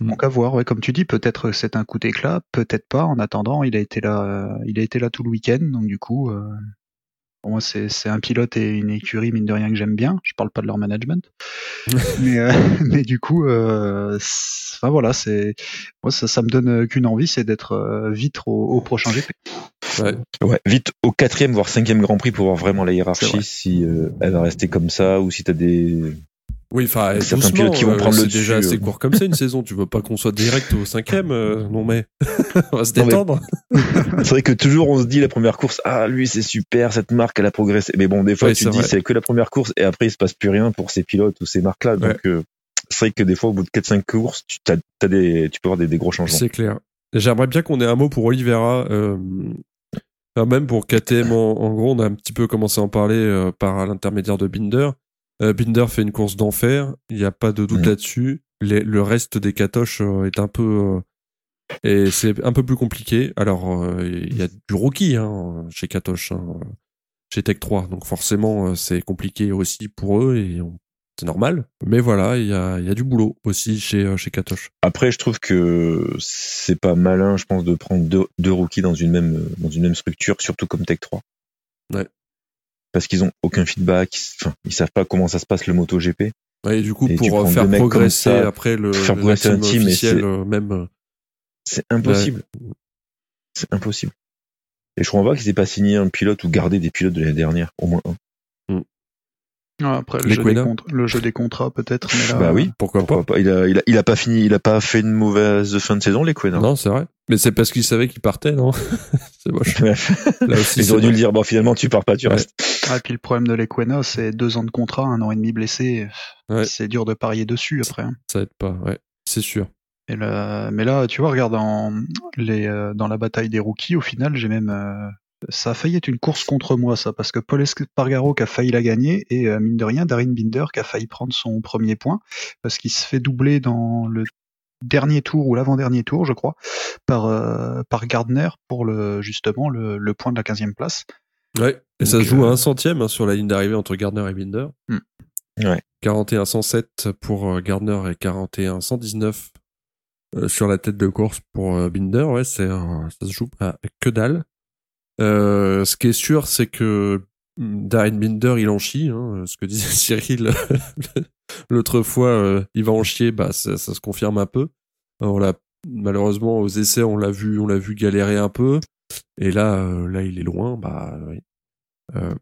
D: Donc à voir, ouais, comme tu dis, peut-être que c'est un coup d'éclat, peut-être pas. En attendant, il a été là, euh, il a été là tout le week-end, donc du coup, euh, pour moi, c'est un pilote et une écurie mine de rien que j'aime bien. Je parle pas de leur management, mais euh, mais du coup, euh, enfin voilà, c'est moi ça, ça me donne qu'une envie, c'est d'être euh, vite au, au prochain GP.
B: ouais.
C: Ouais, vite au quatrième voire cinquième Grand Prix pour voir vraiment la hiérarchie si euh, elle va rester comme ça ou si t'as des
B: Oui, enfin,
C: Certains pilotes qui vont
B: euh,
C: prendre le
B: c'est déjà
C: dessus,
B: assez
C: euh.
B: court comme ça une saison. Tu veux pas qu'on soit direct au cinquième euh, Non mais on va se
C: mais-
B: détendre.
C: c'est vrai que toujours on se dit la première course ah lui c'est super cette marque elle a progressé mais bon des fois
B: Ouais,
C: tu te dis c'est que la première course et après il se passe plus rien pour ces pilotes ou ces marques là donc euh, c'est vrai que des fois au bout de 4-5 courses tu t'as des tu peux avoir des, des gros changements
B: C'est clair. J'aimerais bien qu'on ait un mot pour Oliveira. Euh, enfin, même pour KTM, en, en gros, on a un petit peu commencé à en parler euh, par l'intermédiaire de Binder. Euh, Binder fait une course d'enfer, il n'y a pas de doute
C: Mhm.
B: là-dessus. Le reste des Katoches euh, est un peu... euh, et c'est un peu plus compliqué. Alors, il y a du rookie hein, chez Katoche, hein, chez Tech 3. Donc forcément, c'est compliqué aussi pour eux et on- c'est normal. Mais voilà, il y a, il y a du boulot aussi chez, chez Katoche.
C: après je trouve que c'est pas malin je pense de prendre deux, deux rookies dans une même dans une même structure surtout comme Tech 3
B: Ouais.
C: Parce qu'ils ont aucun feedback ils, enfin, ils savent pas comment ça se passe le MotoGP
B: Ouais, et du coup,
C: Et
B: pour euh, faire progresser
C: ça,
B: après le,
C: faire progresser
B: team
C: un team, et
B: officiel,
C: c'est-
B: euh, même, euh,
C: C'est impossible. C'est impossible. Et je comprends pas qu'ils aient pas signé un pilote ou gardé des pilotes de l'année dernière, au moins un.
D: Ouais, après, le jeu, des
B: Quena.
D: contra- le jeu des contrats, peut-être. là,
C: bah oui,
B: Pourquoi,
C: pourquoi
B: pas
C: pas. Il a, il a, il a pas fini, il a pas fait une mauvaise fin de saison, les Quena.
B: Non, c'est vrai. Mais c'est parce qu'ils savaient qu'ils partaient, non? C'est moche. Là aussi,
C: Ils auraient dû le dire, bon, finalement, tu pars pas, tu
B: Ouais.
C: restes.
D: Ah, et puis le problème de l'Equena, c'est deux ans de contrat, un an et demi blessé.
B: Ouais.
D: C'est dur de parier dessus après. hein.
B: Ça aide pas, ouais. C'est sûr.
D: Et là, mais là, tu vois, regarde les, euh, dans la bataille des rookies, au final, j'ai même. euh, ça a failli être une course contre moi, ça, parce que Paul Espargaro qui a failli la gagner, et euh, mine de rien, Darin Binder qui a failli prendre son premier point, parce qu'il se fait doubler dans le dernier tour ou l'avant-dernier tour, je crois, par, euh, par Gardner pour le, justement le, le point de la 15e place.
B: Ouais. Et ça se joue à
D: euh,
B: un centième hein, sur la ligne d'arrivée entre Gardner et Binder.
D: Hmm.
C: Ouais.
B: 41 107 pour euh, Gardner et 41 119 euh, sur la tête de course pour Binder. Ouais, c'est ça se joue à que dalle. Euh, ce qui est sûr, c'est que mm, Darren Binder, il en chie. Hein, ce que disait Cyril l'autre fois, euh, il va en chier. Bah, ça, ça se confirme un peu. On l'a malheureusement aux essais, on l'a vu, on l'a vu galérer un peu. Et là, euh, là, il est loin. Bah, oui. Euh,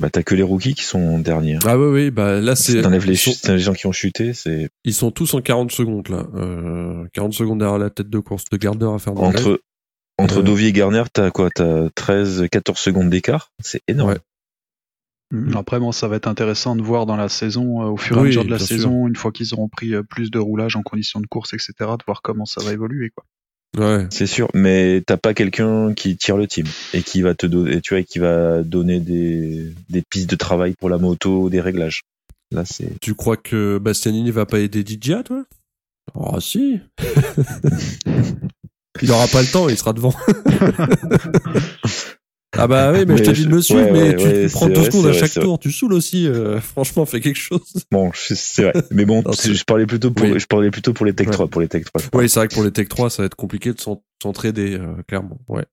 C: Bah, t'as que les rookies qui sont derniers.
B: ah oui, oui, bah là
C: Si
B: c'est
C: t'enlèves les,
B: ils, sont,
C: ch- les gens qui ont chuté, c'est
B: ils sont tous en 40 secondes là. Euh, 40 secondes derrière la tête de course de Gardner à Fernandez.
C: entre, entre
B: Euh,
C: Dovi et Garner, t'as quoi? T'as 13, 14 secondes d'écart? C'est énorme.
B: Ouais.
D: Mm. Après, bon, ça va être intéressant de voir dans la saison, euh, au fur et à
B: Oui,
D: mesure de la
B: sûr.
D: saison, une fois qu'ils auront pris euh, plus de roulage en conditions de course, etc., de voir comment ça va évoluer. Quoi.
B: Ouais.
C: C'est sûr, mais t'as pas quelqu'un qui tire le team et qui va te donner, tu vois, qui va donner des, des pistes de travail pour la moto, des réglages. Là, c'est,
B: Tu crois que Bastianini va pas aider Didia, toi? Ah si. il aura pas le temps, il sera devant. ah bah oui, mais, je te dis de me suivre,
C: ouais,
B: mais
C: ouais,
B: tu,
C: ouais,
B: tu prends
C: c'est
B: deux
C: vrai,
B: secondes
C: c'est
B: à chaque tour, tu saoules aussi. euh, franchement, fais quelque chose.
C: bon, c'est vrai. Mais bon,
B: Non,
C: je parlais plutôt pour,
B: Oui.
C: je parlais plutôt pour les Tech
B: Ouais.
C: 3, pour les Tech 3.
B: Oui, c'est vrai que pour les Tech 3, ça va être compliqué de s'en- s'entraider, euh, clairement. Ouais.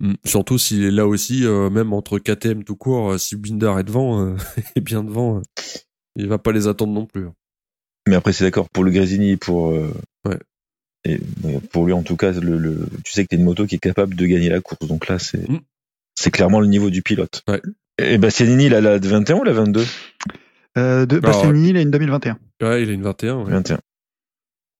B: Mm. Surtout si là aussi, euh, même entre KTM tout court, euh, si Binder est devant, euh, est bien devant, euh, il va pas les attendre non plus.
C: Mais après, c'est d'accord, pour le Grésini, pour, euh,
B: Ouais.
C: Et euh, pour lui, en tout cas, le, le, tu sais que t'es une moto qui est capable de gagner la course. Donc là, c'est,
B: Mm.
C: c'est clairement le niveau du pilote.
B: Ouais.
C: Et Bastianini, il a la 21 ou la 22?
D: Euh, de
B: Alors,
D: Bastianini, il est une 2021.
B: Ouais, il a une 21. ouais.
C: 21.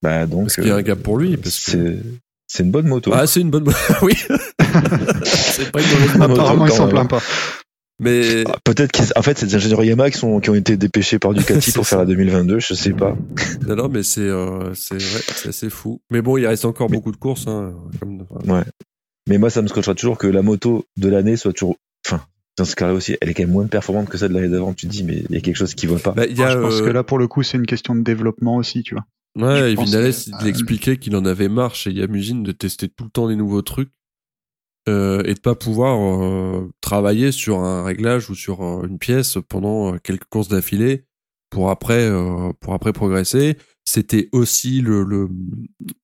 C: Bah, donc.
B: Parce qu'il y a un gap pour lui, parce que-
C: c'est, c'est une bonne moto.
B: Ah, c'est une bonne. oui. c'est pas une mauvaise
C: moto,
B: moto.
D: Apparemment, il s'en plaint pas.
B: Mais
C: Ah, Peut-être qu'en fait, c'est des ingénieurs Yamaha qui, sont, qui ont été dépêchés par Ducati pour faire
B: ça.
C: la 2022, je sais pas.
B: non, non, mais c'est euh, c'est vrai, c'est assez fou. Mais bon, il reste encore
C: Mais-
B: beaucoup de courses. Hein, comme...
C: Mais moi, ça me scotchera toujours que la moto de l'année soit toujours. Enfin, dans ce cas-là aussi, elle est quand même moins performante que celle de l'année d'avant. Tu te dis, mais il y a quelque chose qui va pas.
B: Bah, il y a,
D: je pense
B: euh,
D: que là, pour le coup, c'est une question de développement aussi, tu vois.
B: Ouais, Vinales, il expliquait qu'il en avait marre chez Yamusine de tester tout le temps des nouveaux trucs euh, et de pas pouvoir euh, travailler sur un réglage ou sur euh, une pièce pendant euh, quelques courses d'affilée pour après euh, pour après progresser. C'était aussi le le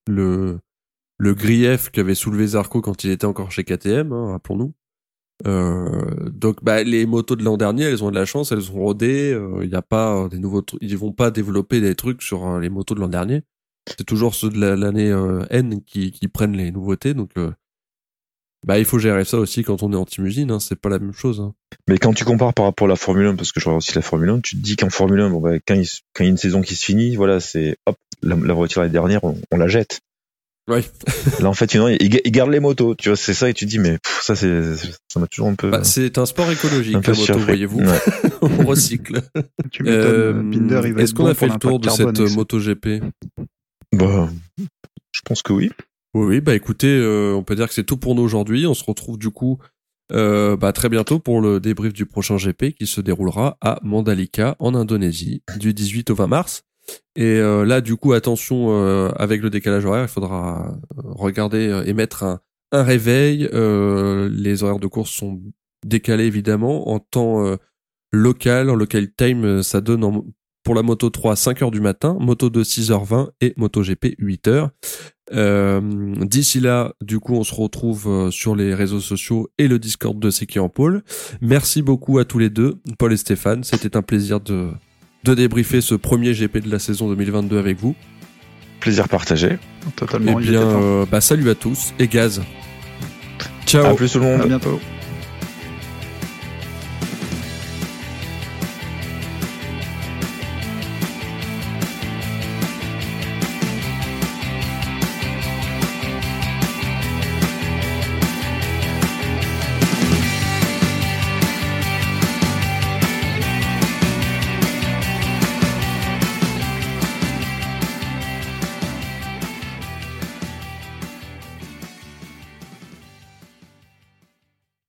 B: le, le grief qu'avait soulevé Zarco quand il était encore chez KTM, hein, rappelons-nous. Donc bah, les motos de l'an dernier, elles ont de la chance, elles sont rodées. Il n'y a pas des nouveaux. Ils vont pas développer des trucs sur les motos de l'an dernier. C'est toujours ceux de la- l'année N qui, qui prennent les nouveautés. Donc bah il faut gérer ça aussi quand on est anti-musine. Hein, c'est pas la même chose. Hein.
C: Mais quand tu compares par rapport à la Formule 1, parce que je regarde aussi la Formule 1, tu te dis qu'en Formule 1, bon, bah, quand, il, se- quand il y a une saison qui se finit, voilà, c'est hop, la, la voiture l'année dernière, on, on la jette.
B: Ouais.
C: Là, en fait, non, ils, gardent les motos, tu vois, c'est ça, et tu te dis, mais pff, ça, c'est, ça m'a toujours un peu.
B: Bah, c'est un sport écologique,
C: un peu
B: la moto, voyez-vous.
C: Ouais.
B: on recycle.
D: Tu
B: Euh,
D: Binder, il va
B: Est-ce qu'on
D: bon
B: a fait le tour de cette
D: avec ça.
B: moto GP
C: Bah, je pense que oui.
B: Oui, oui, bah écoutez, euh, on peut dire que c'est tout pour nous aujourd'hui. On se retrouve du coup euh, bah, très bientôt pour le débrief du prochain GP qui se déroulera à Mandalika en Indonésie du 18 au 20 mars. Et euh, là, du coup, attention euh, avec le décalage horaire, il faudra regarder et mettre un, un réveil. Les horaires de course sont décalés évidemment en temps local, en local time, ça donne en- pour la moto 3 5 heures du matin, moto 2 6h20 et moto GP 8 heures. Euh, D'ici là, du coup, on se retrouve euh, sur les réseaux sociaux et le Discord de C'est qui en pôle. Merci beaucoup à tous les deux, Paul et Stéphane. C'était un plaisir de, de débriefer ce premier GP de la saison 2022 avec vous.
C: Plaisir partagé.
D: Totalement.
B: Eh bien, euh, bah, salut à tous et gaz. Ciao.
C: À plus tout le monde.
D: À bientôt.